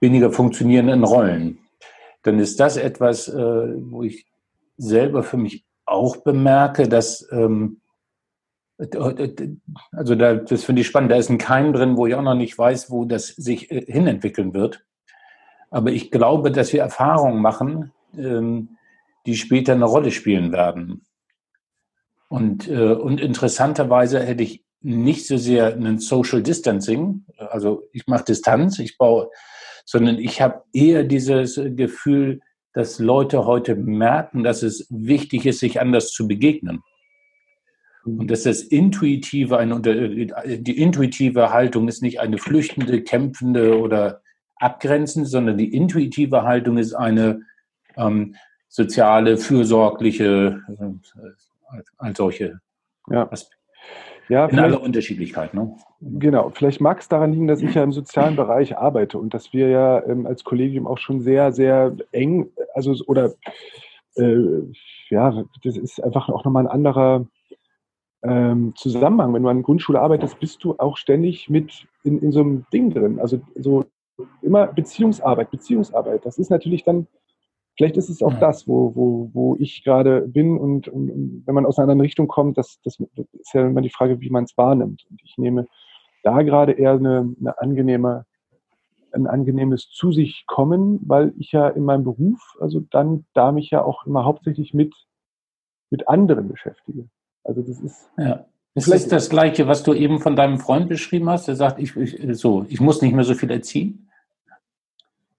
weniger funktionierenden Rollen, dann ist das etwas, äh, wo ich selber für mich auch bemerke, dass ähm, also da, das finde ich spannend. Da ist ein Keim drin, wo ich auch noch nicht weiß, wo das sich äh, hinentwickeln wird. Aber ich glaube, dass wir Erfahrungen machen, ähm, die später eine Rolle spielen werden. Und, äh, und interessanterweise hätte ich nicht so sehr einen Social Distancing, also ich mache Distanz, ich baue, sondern ich habe eher dieses Gefühl, dass Leute heute merken, dass es wichtig ist, sich anders zu begegnen. Und dass das intuitive, eine, die intuitive Haltung ist nicht eine flüchtende, kämpfende oder abgrenzende, sondern die intuitive Haltung ist eine ähm, soziale, fürsorgliche, äh, als solche ja. Ja, in aller Unterschiedlichkeit. Ne? Genau, vielleicht mag es daran liegen, dass ich ja im sozialen Bereich arbeite und dass wir ja ähm, als Kollegium auch schon sehr, sehr eng, also oder äh, ja, das ist einfach auch nochmal ein anderer ähm, Zusammenhang. Wenn du an Grundschule arbeitest, bist du auch ständig mit in, in so einem Ding drin. Also so immer Beziehungsarbeit, Beziehungsarbeit. Das ist natürlich dann Vielleicht ist es auch ja. das, wo, wo, wo ich gerade bin und, und, und, wenn man aus einer anderen Richtung kommt, das, das ist ja immer die Frage, wie man es wahrnimmt. Und ich nehme da gerade eher eine, eine angenehme, ein angenehmes zu sich kommen, weil ich ja in meinem Beruf, also dann da mich ja auch immer hauptsächlich mit, mit anderen beschäftige. Also das ist. Ja. Es ist das Gleiche, was du eben von deinem Freund beschrieben hast. Der sagt, ich, ich, so, ich muss nicht mehr so viel erziehen.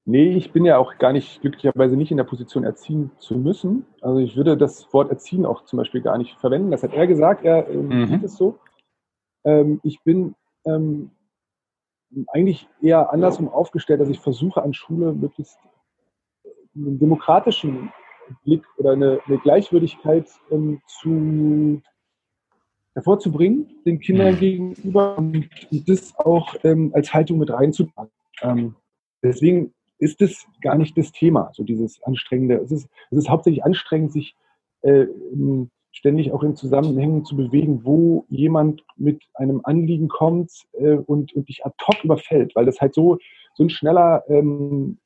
Nee, ich bin ja auch gar nicht, glücklicherweise nicht in der Position, erziehen zu müssen. Also ich würde das Wort erziehen auch zum Beispiel gar nicht verwenden. Das hat er gesagt, er ähm, mhm. sieht es so. Ähm, ich bin ähm, eigentlich eher andersrum aufgestellt, dass ich versuche an Schule möglichst einen demokratischen Blick oder eine, eine Gleichwürdigkeit ähm, zu hervorzubringen, den Kindern mhm. gegenüber und, das auch ähm, als Haltung mit reinzupacken. Ähm, deswegen ist es gar nicht das Thema, so dieses Anstrengende. Es ist, es ist hauptsächlich anstrengend, sich äh, ständig auch in Zusammenhängen zu bewegen, wo jemand mit einem Anliegen kommt äh, und, und dich ad hoc überfällt, weil das halt so, so ein schneller ähm,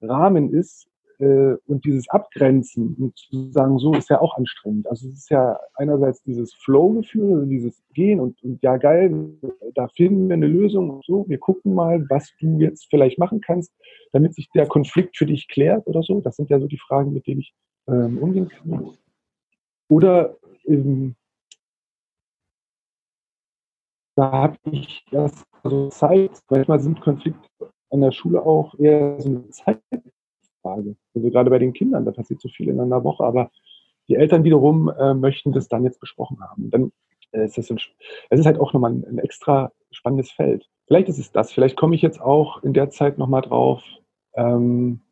Rahmen ist, äh, und dieses Abgrenzen und zu sagen, so ist ja auch anstrengend. Also es ist ja einerseits dieses Flow-Gefühl, also dieses Gehen und, und ja geil, da finden wir eine Lösung und so, wir gucken mal, was du jetzt vielleicht machen kannst, damit sich der Konflikt für dich klärt oder so. Das sind ja so die Fragen, mit denen ich ähm, umgehen kann. Oder ähm, da habe ich erst so Zeit, manchmal sind Konflikte an der Schule auch eher so eine Zeit, Frage. Also gerade bei den Kindern, da passiert so viel in einer Woche, aber die Eltern wiederum äh, möchten das dann jetzt besprochen haben. Dann äh, ist das, ein, es ist halt auch nochmal ein, ein, extra spannendes Feld. Vielleicht ist es das, vielleicht komme ich jetzt auch in der Zeit nochmal drauf, ähm,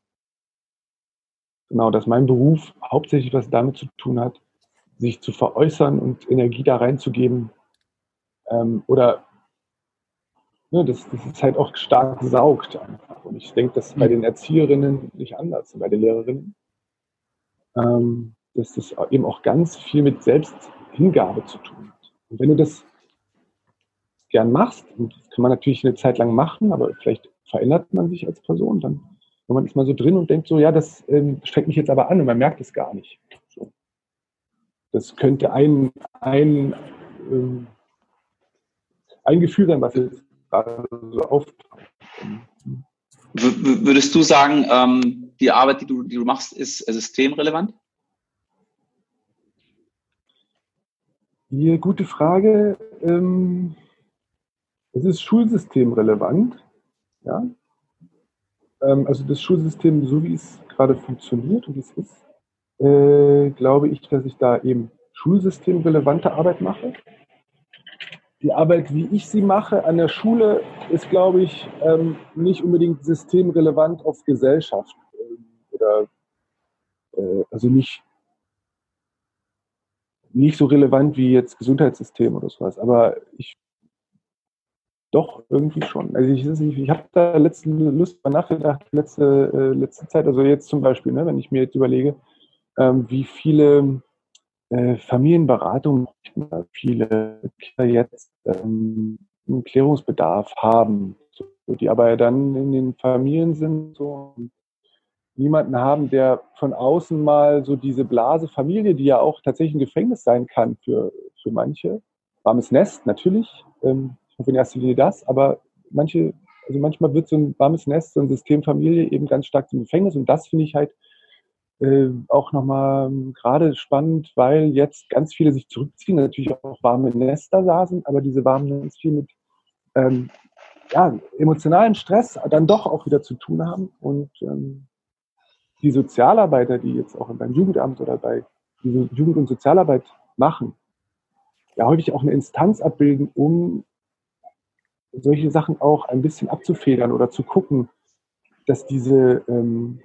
genau, dass mein Beruf hauptsächlich was damit zu tun hat, sich zu veräußern und Energie da reinzugeben ähm, oder ne, das, das ist halt auch stark saugt einfach. Und ich denke, das ist bei mhm. den Erzieherinnen nicht anders, bei den Lehrerinnen. Ähm, dass das eben auch ganz viel mit Selbsthingabe zu tun hat. Und wenn du das gern machst, und das kann man natürlich eine Zeit lang machen, aber vielleicht verändert man sich als Person, dann wenn man ist mal so drin und denkt so, ja, das ähm, strengt mich jetzt aber an und man merkt es gar nicht. Das könnte ein, ein, ähm, ein Gefühl sein, was jetzt gerade so auftaucht. Würdest du sagen, ähm, die Arbeit, die du, die du machst, ist systemrelevant? Hier, gute Frage. Ähm, es ist schulsystemrelevant. Ja? Ähm, also das Schulsystem, so wie es gerade funktioniert und wie es ist, äh, glaube ich, dass ich da eben schulsystemrelevante Arbeit mache. die Arbeit, wie ich sie mache an der Schule, ist, glaube ich, ähm, nicht unbedingt systemrelevant auf Gesellschaft. Äh, oder äh, also nicht, nicht so relevant wie jetzt Gesundheitssystem oder sowas. Aber ich doch, irgendwie schon. Also ich, ich, ich habe da letzte Lust mal nachgedacht, letzte, äh, letzte Zeit, also jetzt zum Beispiel, ne, wenn ich mir jetzt überlege, wie viele äh, Familienberatungen viele Kinder jetzt ähm, einen Klärungsbedarf haben, die aber dann in den Familien sind so niemanden haben, der von außen mal so diese Blase Familie, die ja auch tatsächlich ein Gefängnis sein kann für, für manche, warmes Nest natürlich, ähm, in erster Linie das, aber manche, also manchmal wird so ein warmes Nest, so ein System Familie eben ganz stark zum Gefängnis und das finde ich halt äh, auch nochmal gerade spannend, weil jetzt ganz viele sich zurückziehen, natürlich auch warme Nester sind, aber diese warmen Nester viel mit ähm, ja, emotionalen Stress dann doch auch wieder zu tun haben und ähm, die Sozialarbeiter, die jetzt auch beim Jugendamt oder bei Jugend- und Sozialarbeit machen, ja häufig auch eine Instanz abbilden, um solche Sachen auch ein bisschen abzufedern oder zu gucken, dass diese ähm,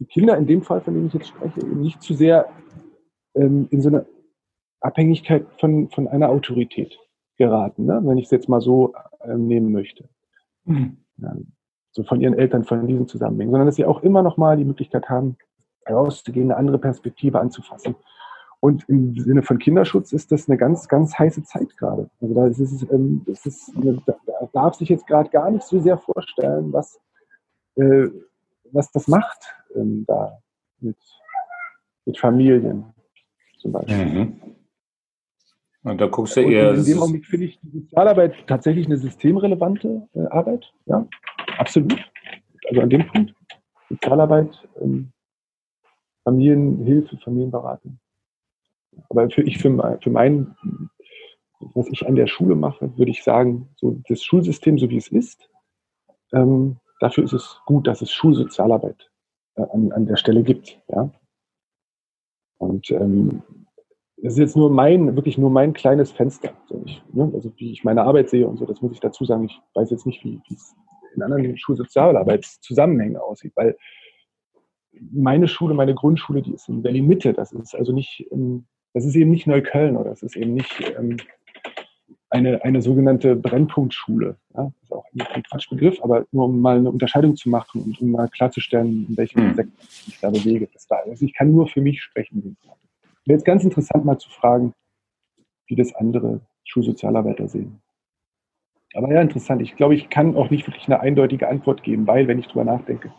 die Kinder in dem Fall, von dem ich jetzt spreche, eben nicht zu sehr ähm, in so eine Abhängigkeit von, von einer Autorität geraten, ne? wenn ich es jetzt mal so ähm, nehmen möchte. Mhm. Ja, so von ihren Eltern, von diesen Zusammenhängen, sondern dass sie auch immer noch mal die Möglichkeit haben, rauszugehen, eine andere Perspektive anzufassen und im Sinne von Kinderschutz ist das eine ganz, ganz heiße Zeit gerade. Also da ist es, ähm, ist, da darf sich jetzt gerade gar nicht so sehr vorstellen, was, äh, was das macht ähm, da mit, mit Familien zum Beispiel. Mhm. Und da guckst du eher. in dem Augenblick finde ich die Sozialarbeit tatsächlich eine systemrelevante äh, Arbeit. Ja, absolut. Also an dem Punkt. Sozialarbeit, ähm, Familienhilfe, Familienberatung. Aber für ich für, für mein, was ich an der Schule mache, würde ich sagen, so das Schulsystem, so wie es ist, ähm, dafür ist es gut, dass es Schulsozialarbeit äh, an, an der Stelle gibt. Ja? Und ähm, das ist jetzt nur mein, wirklich nur mein kleines Fenster. So ich, ne, also wie ich meine Arbeit sehe und so, das muss ich dazu sagen. Ich weiß jetzt nicht, wie es in anderen Schulsozialarbeitszusammenhängen aussieht, weil meine Schule, meine Grundschule, die ist in Berlin Mitte. Das ist also nicht das ist eben nicht Neukölln oder es ist eben nicht ähm, eine, eine sogenannte Brennpunktschule. Ja? Das ist auch ein Quatschbegriff, aber nur um mal eine Unterscheidung zu machen und um mal klarzustellen, in welchem mhm. Sektor ich da bewege. Das war, also ich kann nur für mich sprechen. Wäre jetzt ganz interessant mal zu fragen, wie das andere Schulsozialarbeiter sehen. Aber ja, interessant. Ich glaube, ich kann auch nicht wirklich eine eindeutige Antwort geben, weil, wenn ich drüber nachdenke,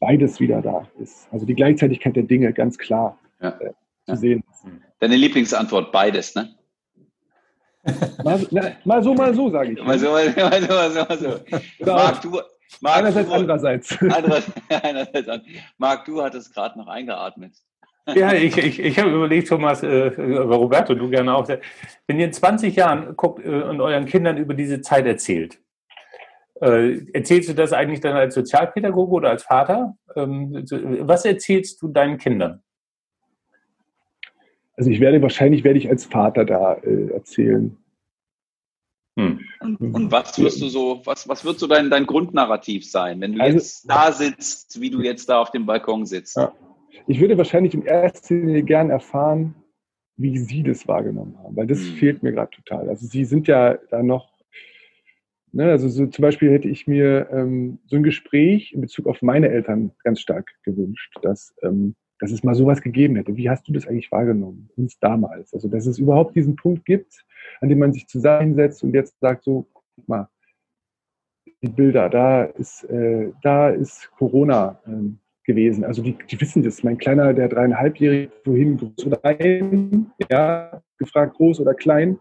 beides wieder da ist. Also die Gleichzeitigkeit der Dinge ganz klar ja. äh, zu ja. sehen. Deine Lieblingsantwort, beides, ne? Mal, na, mal, so, mal so, sage ich. Mal so, mal, so, mal so. Mal so. Genau. Marc, du, Marc, einerseits, du, andererseits. [laughs] andererseits. Einerseits, Marc, du hattest gerade noch eingeatmet. Ja, ich, ich, ich habe überlegt, Thomas, äh, Roberto, du gerne auch. Wenn ihr in 20 Jahren guckt äh, und euren Kindern über diese Zeit erzählt, äh, erzählst du das eigentlich dann als Sozialpädagoge oder als Vater? Ähm, was erzählst du deinen Kindern? Also ich werde wahrscheinlich werde ich als Vater da äh, erzählen. Hm. Und, und, was wirst du so, was, was wird so dein, dein Grundnarrativ sein, wenn du also, jetzt da sitzt, wie du jetzt da auf dem Balkon sitzt? Ja. Ich würde wahrscheinlich in erster Linie gern erfahren, wie sie das wahrgenommen haben, weil das hm. fehlt mir gerade total. Also sie sind ja da noch, ne, also so zum Beispiel hätte ich mir ähm, so ein Gespräch in Bezug auf meine Eltern ganz stark gewünscht, dass ähm, dass es mal sowas gegeben hätte. Wie hast du das eigentlich wahrgenommen, uns damals? Also, dass es überhaupt diesen Punkt gibt, an dem man sich zusammensetzt und jetzt sagt so, guck mal, die Bilder, da ist, äh, da ist Corona äh, gewesen. Also die, die wissen das. Mein Kleiner, der dreieinhalbjährige, wohin groß oder klein, ja, gefragt groß oder klein,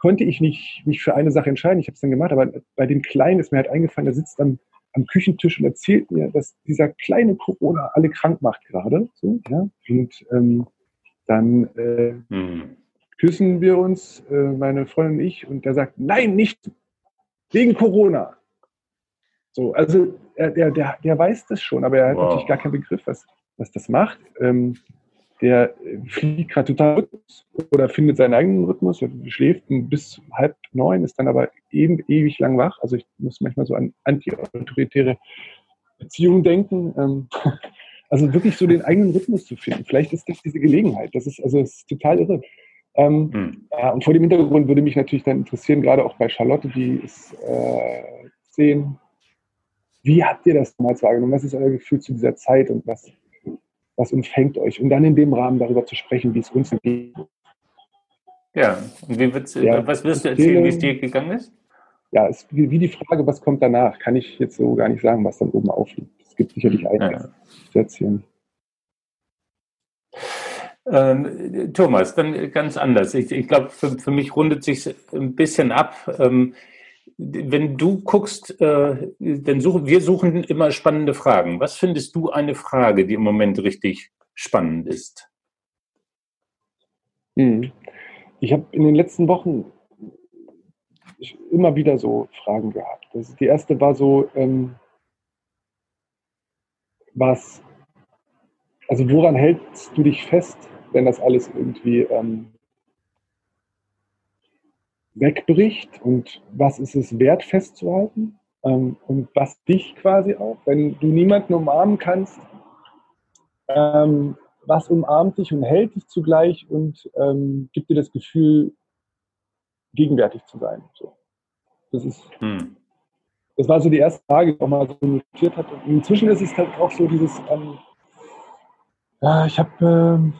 konnte ich nicht mich für eine Sache entscheiden. Ich habe es dann gemacht, aber bei dem Kleinen ist mir halt eingefallen, der sitzt am am Küchentisch und erzählt mir, dass dieser kleine Corona alle krank macht gerade. So, ja? Und ähm, dann äh, hm. küssen wir uns, äh, meine Freundin und ich, und der sagt, nein, nicht wegen Corona. So, also er, der, der, der weiß das schon, aber er hat wow. natürlich gar keinen Begriff, was, was das macht. Ähm, der fliegt gerade total oder findet seinen eigenen Rhythmus, er schläft bis halb neun, ist dann aber eben ewig lang wach. Also ich muss manchmal so an anti-autoritäre Beziehungen denken. Ähm, [laughs] also wirklich so den eigenen Rhythmus zu finden. Vielleicht ist das diese Gelegenheit. Das ist also das ist total irre. Ähm, hm. ja, und vor dem Hintergrund würde mich natürlich dann interessieren, gerade auch bei Charlotte, die ist äh, zehn. Wie habt ihr das damals wahrgenommen? Was ist euer Gefühl zu dieser Zeit und was, was umfängt euch? Und dann in dem Rahmen darüber zu sprechen, wie es uns geht. Ja, und wie wird's, ja, was wirst du erzählen, wie es dir gegangen ist? Ja, es, wie, wie die Frage, was kommt danach, kann ich jetzt so gar nicht sagen, was dann oben aufliegt. Es gibt sicherlich einiges ja. zu erzählen. Ähm, Thomas, dann ganz anders. Ich, ich glaube, für, für, mich rundet sich ein bisschen ab. Ähm, wenn du guckst, äh, dann suchen wir suchen immer spannende Fragen. Was findest du eine Frage, die im Moment richtig spannend ist? Hm. Ich habe in den letzten Wochen immer wieder so Fragen gehabt. Das, die erste war so, ähm, was, also woran hältst du dich fest, wenn das alles irgendwie ähm, wegbricht und was ist es wert festzuhalten ähm, und was dich quasi auch, wenn du niemanden umarmen kannst, ähm, was umarmt dich und hält dich zugleich und ähm, gibt dir das Gefühl, gegenwärtig zu sein. So. Das ist, hm. das war so die erste Frage, die ich auch mal so notiert hatte. Und inzwischen ist es halt auch so dieses, ähm, ja, ich habe ähm,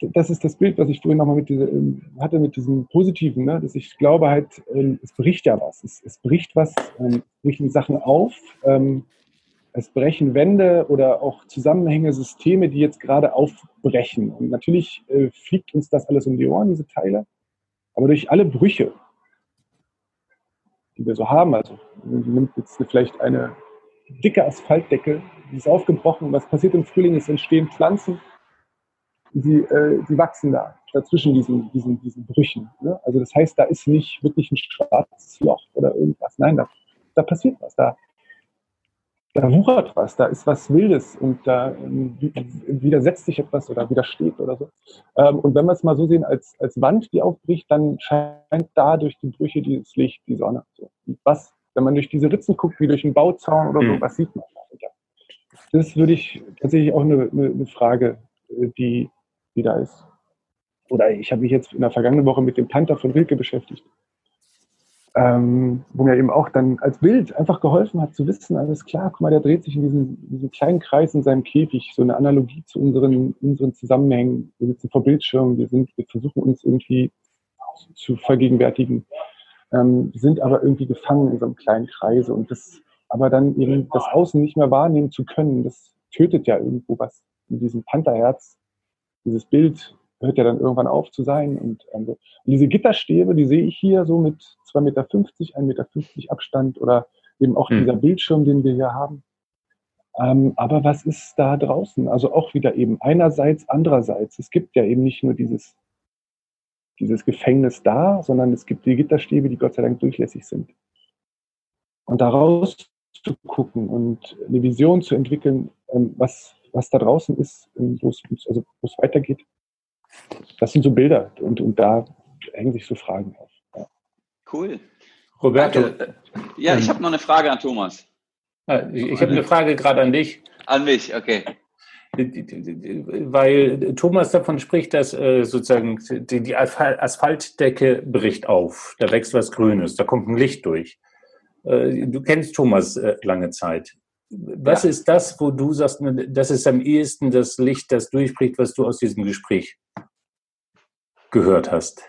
das ist das Bild, was ich vorhin nochmal mit diese, ähm, hatte mit diesem Positiven, ne? dass ich glaube halt, ähm, es bricht ja was. Es, es bricht was, ähm, brichten Sachen auf, ähm, es brechen Wände oder auch Zusammenhänge, Systeme, die jetzt gerade aufbrechen. Und natürlich äh, fliegt uns das alles um die Ohren, diese Teile. Aber durch alle Brüche, die wir so haben, also nimmt jetzt vielleicht eine dicke Asphaltdecke, die ist aufgebrochen. Was passiert im Frühling? Es entstehen Pflanzen, die, äh, die wachsen da dazwischen diesen, diesen, diesen Brüchen. Ne? Also das heißt, da ist nicht wirklich ein schwarzes Loch oder irgendwas. Nein, da, da passiert was. Da, da wuchert was, da ist was Wildes und da ähm, widersetzt sich etwas oder widersteht oder so. Ähm, und wenn wir es mal so sehen als, als Wand, die aufbricht, dann scheint da durch die Brüche dieses Licht, die Sonne. So. Was, wenn man durch diese Ritzen guckt, wie durch einen Bauzaun oder so, mhm. was sieht man da? Das würde ich tatsächlich auch eine, eine, eine Frage, äh, die, die da ist. Oder ich habe mich jetzt in der vergangenen Woche mit dem Panther von Rilke beschäftigt. Ähm, wo mir eben auch dann als Bild einfach geholfen hat zu wissen, alles klar, guck mal, der dreht sich in diesem, diesem kleinen Kreis in seinem Käfig, so eine Analogie zu unseren, unseren Zusammenhängen. Wir sitzen vor Bildschirmen, wir, wir versuchen uns irgendwie zu vergegenwärtigen, ähm, sind aber irgendwie gefangen in so einem kleinen Kreise und das, aber dann eben das Außen nicht mehr wahrnehmen zu können, das tötet ja irgendwo was in diesem Pantherherz dieses Bild hört ja dann irgendwann auf zu sein. Und, ähm, und diese Gitterstäbe, die sehe ich hier so mit 2,50 Meter, 1,50 Meter Abstand oder eben auch mhm. dieser Bildschirm, den wir hier haben. Ähm, aber was ist da draußen? Also auch wieder eben einerseits, andererseits. Es gibt ja eben nicht nur dieses, dieses Gefängnis da, sondern es gibt die Gitterstäbe, die Gott sei Dank durchlässig sind. Und daraus zu gucken und eine Vision zu entwickeln, ähm, was, was da draußen ist, ähm, wo es, also wo es weitergeht. Das sind so Bilder und, und da hängen sich so Fragen auf. Ja. Cool. Roberto. Danke. Ja, ich ähm, habe noch eine Frage an Thomas. Ah, ich, habe eine Frage gerade an dich. An mich, okay. Weil Thomas davon spricht, dass äh, sozusagen die, die Asphaltdecke bricht auf. Da wächst was Grünes, da kommt ein Licht durch. Äh, du kennst Thomas äh, lange Zeit. Was ja. ist das, wo du sagst, das ist am ehesten das Licht, das durchbricht, was du aus diesem Gespräch gehört hast?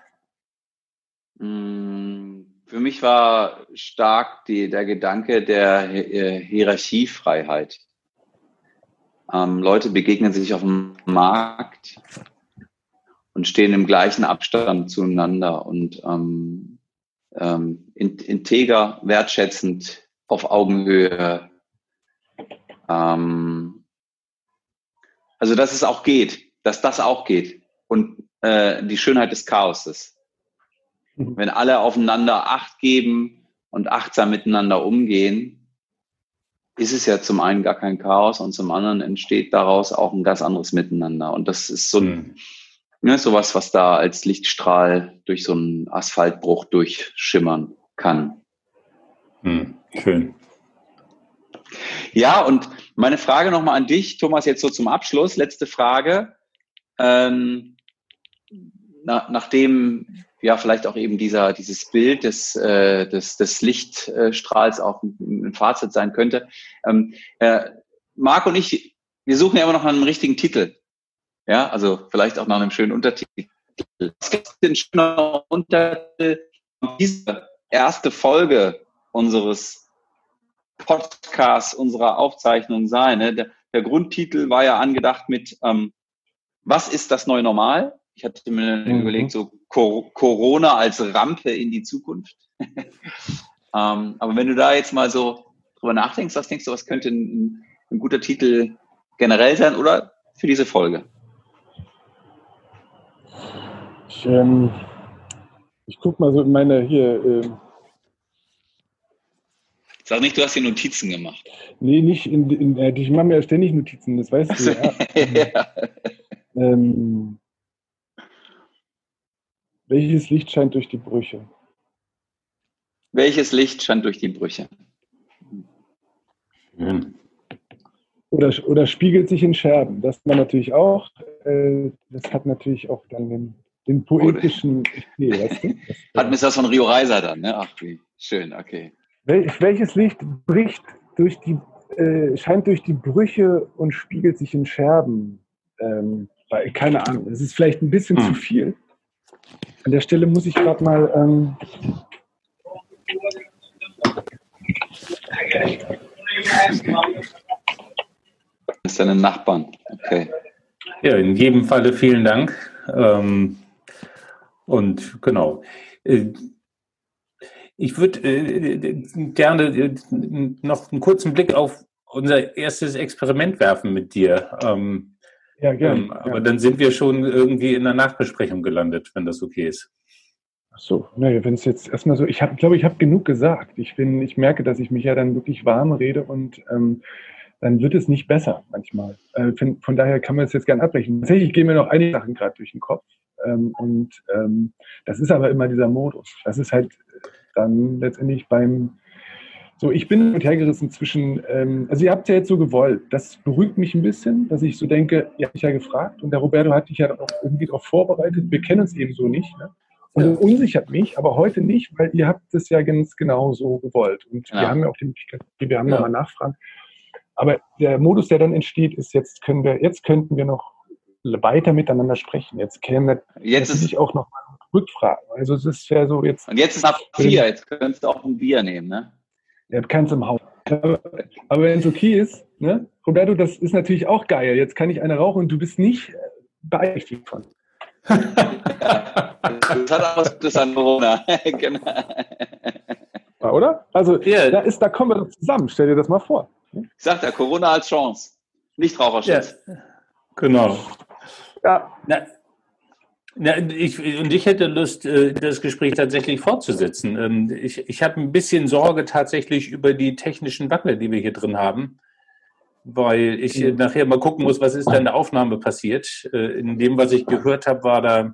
Mm, für mich war stark die, der Gedanke der äh, Hierarchiefreiheit. Ähm, Leute begegnen sich auf dem Markt und stehen im gleichen Abstand zueinander und ähm, ähm, integer, wertschätzend, auf Augenhöhe ähm, also, dass es auch geht, dass das auch geht. Und äh, die Schönheit des Chaoses. Mhm. Wenn alle aufeinander Acht geben und achtsam miteinander umgehen, ist es ja zum einen gar kein Chaos und zum anderen entsteht daraus auch ein ganz anderes Miteinander. Und das ist so ein, mhm. ne, sowas, was da als Lichtstrahl durch so einen Asphaltbruch durchschimmern kann. Mhm. Schön. Ja, und meine Frage nochmal an dich, Thomas, jetzt so zum Abschluss. Letzte Frage. Ähm, na, nachdem ja vielleicht auch eben dieser, dieses Bild des, äh, des, des Lichtstrahls auch ein, Fazit sein könnte. Ähm, äh, Marc und ich, wir suchen ja immer noch nach einem richtigen Titel. Ja, also vielleicht auch nach einem schönen Untertitel. Was gibt denn schöner Untertitel diese erste Folge unseres Podcasts, unserer Aufzeichnung sein? Ne? Der, der Grundtitel war ja angedacht mit ähm, Was ist das neue Normal? Ich hatte mir mhm. überlegt, so Corona als Rampe in die Zukunft. [laughs] ähm, aber wenn du da jetzt mal so drüber nachdenkst, was denkst du, was könnte ein, ein guter Titel generell sein oder für diese Folge? Ich, ähm, ich gucke mal so in meine hier. Äh, Sag nicht, du hast hier Notizen gemacht. Nee, nicht in, in, in ich mache mir ja ständig Notizen, das weißt du ja. ja. [laughs] ähm, welches Licht scheint durch die Brüche? Welches Licht scheint durch die Brüche? Schön. Oder, oder spiegelt sich in Scherben. Das man natürlich auch. Äh, das hat natürlich auch dann den, den poetischen. Nee, weißt du? [laughs] Hat mir das von Rio Reiser dann, ne? Ach, wie schön, okay. Wel, welches Licht bricht durch die, äh, scheint durch die Brüche und spiegelt sich in Scherben? Ähm, weil, keine Ahnung, es ist vielleicht ein bisschen hm. zu viel. An der Stelle muss ich gerade mal. Ähm das ist deine Nachbarn. Okay. Ja, in jedem Falle vielen Dank. Ähm, und genau. Äh, ich würde äh, gerne äh, noch einen kurzen Blick auf unser erstes Experiment werfen mit dir. Ähm, ja, gerne. Ähm, aber ja. dann sind wir schon irgendwie in der Nachbesprechung gelandet, wenn das okay ist. Ach so, naja, wenn es jetzt erstmal so, ich habe, glaube ich, habe genug gesagt. Ich bin, ich merke, dass ich mich ja dann wirklich warm rede und ähm, dann wird es nicht besser manchmal. Äh, von, von, daher kann man es jetzt gerne abbrechen. Tatsächlich gehen mir noch einige Sachen gerade durch den Kopf. Ähm, und ähm, das ist aber immer dieser Modus. Das ist halt dann letztendlich beim so, ich bin mit hergerissen zwischen, ähm, also ihr habt es ja jetzt so gewollt. Das beruhigt mich ein bisschen, dass ich so denke, ihr habt mich ja gefragt und der Roberto hat dich ja auch irgendwie darauf vorbereitet. Wir kennen uns eben so nicht. Ne? Und das unsichert mich, aber heute nicht, weil ihr habt es ja ganz genau so gewollt. Und ja. wir haben ja auch die Möglichkeit, wir haben ja. nochmal nachfragen. Aber der Modus, der dann entsteht, ist, jetzt können wir, jetzt könnten wir noch weiter miteinander sprechen. Jetzt käme jetzt ist auch noch mal Rückfragen. Also es ist ja so jetzt. Und jetzt ist ab vier, jetzt könntest du auch ein Bier nehmen, ne? Hat keins im Haus. Aber, wenn es okay ist, ne? Roberto, das ist natürlich auch geil. Jetzt kann ich eine rauchen und du bist nicht beeinträchtigt von. ja, [laughs] das hat auch das an Corona. [laughs] genau. Oder? Also yeah. da, ist, da kommen wir doch zusammen. Stell dir das mal vor. Ich sag ja, Corona als Chance. Nicht Raucherschutz. Ja. Genau. Ja. Na, ja, ich, und ich hätte Lust, äh, das Gespräch tatsächlich fortzusetzen. Ähm, ich, ich habe ein bisschen Sorge tatsächlich über die technischen Wackler, die wir hier drin haben, weil ich nachher mal gucken muss, was ist da in der Aufnahme passiert. Äh, in dem, was ich gehört habe, war da,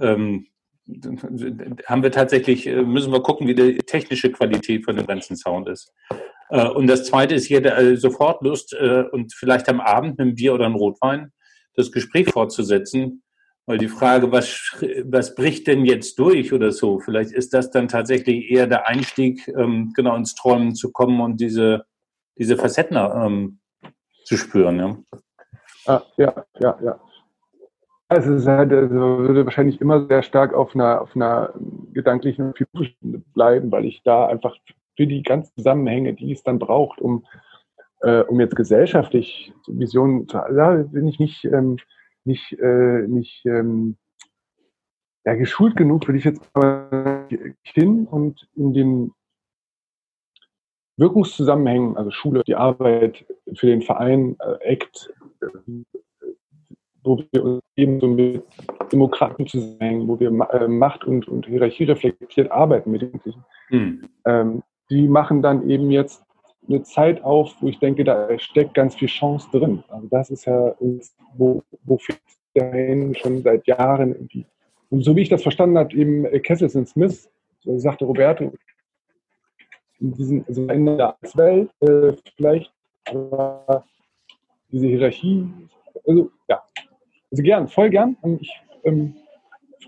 ähm, haben wir tatsächlich, äh, müssen wir gucken, wie die technische Qualität von dem ganzen Sound ist. Und das Zweite ist, ich hätte sofort Lust und vielleicht am Abend mit einem Bier oder einem Rotwein das Gespräch fortzusetzen weil die Frage, was, was bricht denn jetzt durch oder so, vielleicht ist das dann tatsächlich eher der Einstieg, ähm, genau ins Träumen zu kommen und diese, diese Facetten ähm, zu spüren. Ja? Ah, ja, ja, ja. Also es halt, also würde wahrscheinlich immer sehr stark auf einer, auf einer gedanklichen philosophischen bleiben, weil ich da einfach für die ganzen Zusammenhänge, die es dann braucht, um, äh, um jetzt gesellschaftlich Visionen zu, da bin ich nicht, ähm, nicht, äh, nicht ähm, ja, geschult genug, würde ich jetzt hin und in den Wirkungszusammenhängen, also Schule, die Arbeit für den Verein, äh, ACT, äh, wo wir uns eben so mit Demokraten zusammenhängen, wo wir äh, Macht und, und Hierarchie reflektiert arbeiten mit den Jugendlichen. Mhm. Ähm, die machen dann eben jetzt eine Zeit auf, wo ich denke, da steckt ganz viel Chance drin. Also das ist ja, wo, wo dahin schon seit Jahren irgendwie. Und so wie ich das verstanden habe, eben Kesselson Smith, so sagte Roberto, in diesem, also in der Welt äh, vielleicht, diese Hierarchie, also ja, also gern, voll gern. Und ich ähm,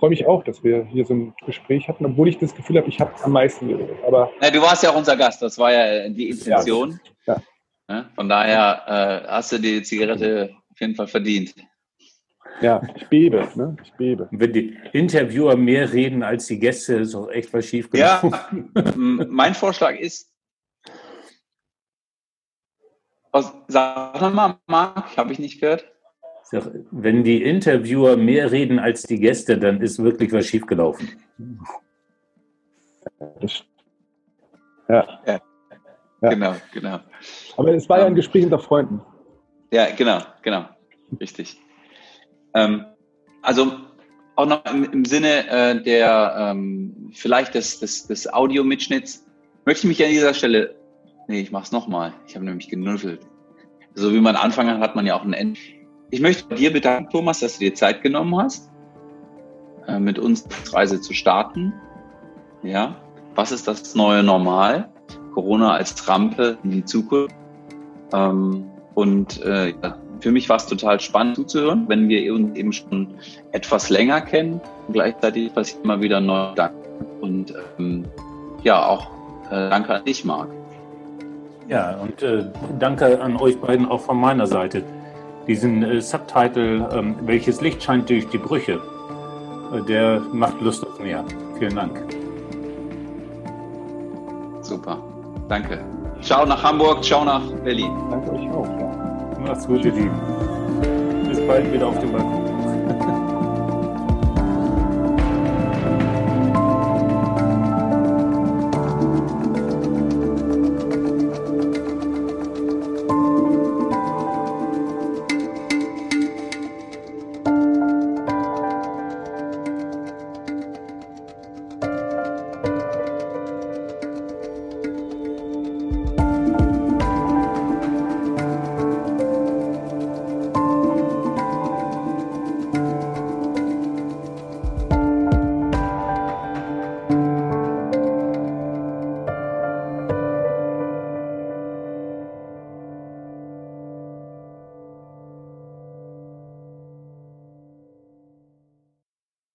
freue mich auch, dass wir hier so ein Gespräch hatten, obwohl ich das Gefühl habe, ich habe am meisten geredet. Aber ja, du warst ja auch unser Gast, das war ja die Intention. Ja. ja. Von daher äh, hast du die Zigarette auf jeden Fall verdient. Ja, ich bebe, ne? Ich bebe. Wenn die Interviewer mehr reden als die Gäste, ist auch echt was schief gelaufen. Ja, mein Vorschlag ist, sag mal, Marc, habe ich nicht gehört. Wenn die Interviewer mehr reden als die Gäste, dann ist wirklich was schiefgelaufen. Ja. ja. ja. Genau, genau. Aber es war ja ein Gespräch unter Freunden. Ja, genau, genau. Richtig. Ähm, also auch noch im, im Sinne äh, der ähm, vielleicht des, des, des Audio-Mitschnitts möchte ich mich an dieser Stelle, nee, ich mache es nochmal, ich habe nämlich genuddelt. So wie man anfangen hat, hat man ja auch ein Ende. Ich möchte dir bedanken, Thomas, dass du dir Zeit genommen hast, äh, mit uns die Reise zu starten. Ja, was ist das neue Normal? Corona als Rampe in die Zukunft. Ähm, und äh, für mich war es total spannend zuzuhören, wenn wir uns eben schon etwas länger kennen. Gleichzeitig passiert immer wieder neue Dank. Und ähm, ja, auch äh, danke an dich, Marc. Ja, und äh, danke an euch beiden auch von meiner Seite diesen äh, Subtitle, ähm, welches Licht scheint durch die Brüche, äh, der macht Lust auf mehr. Vielen Dank. Super, danke. Ciao nach Hamburg, ciao nach Berlin. Danke euch auch. Ja. Macht's gut, ihr Lieben. Bis bald wieder auf dem Balkon.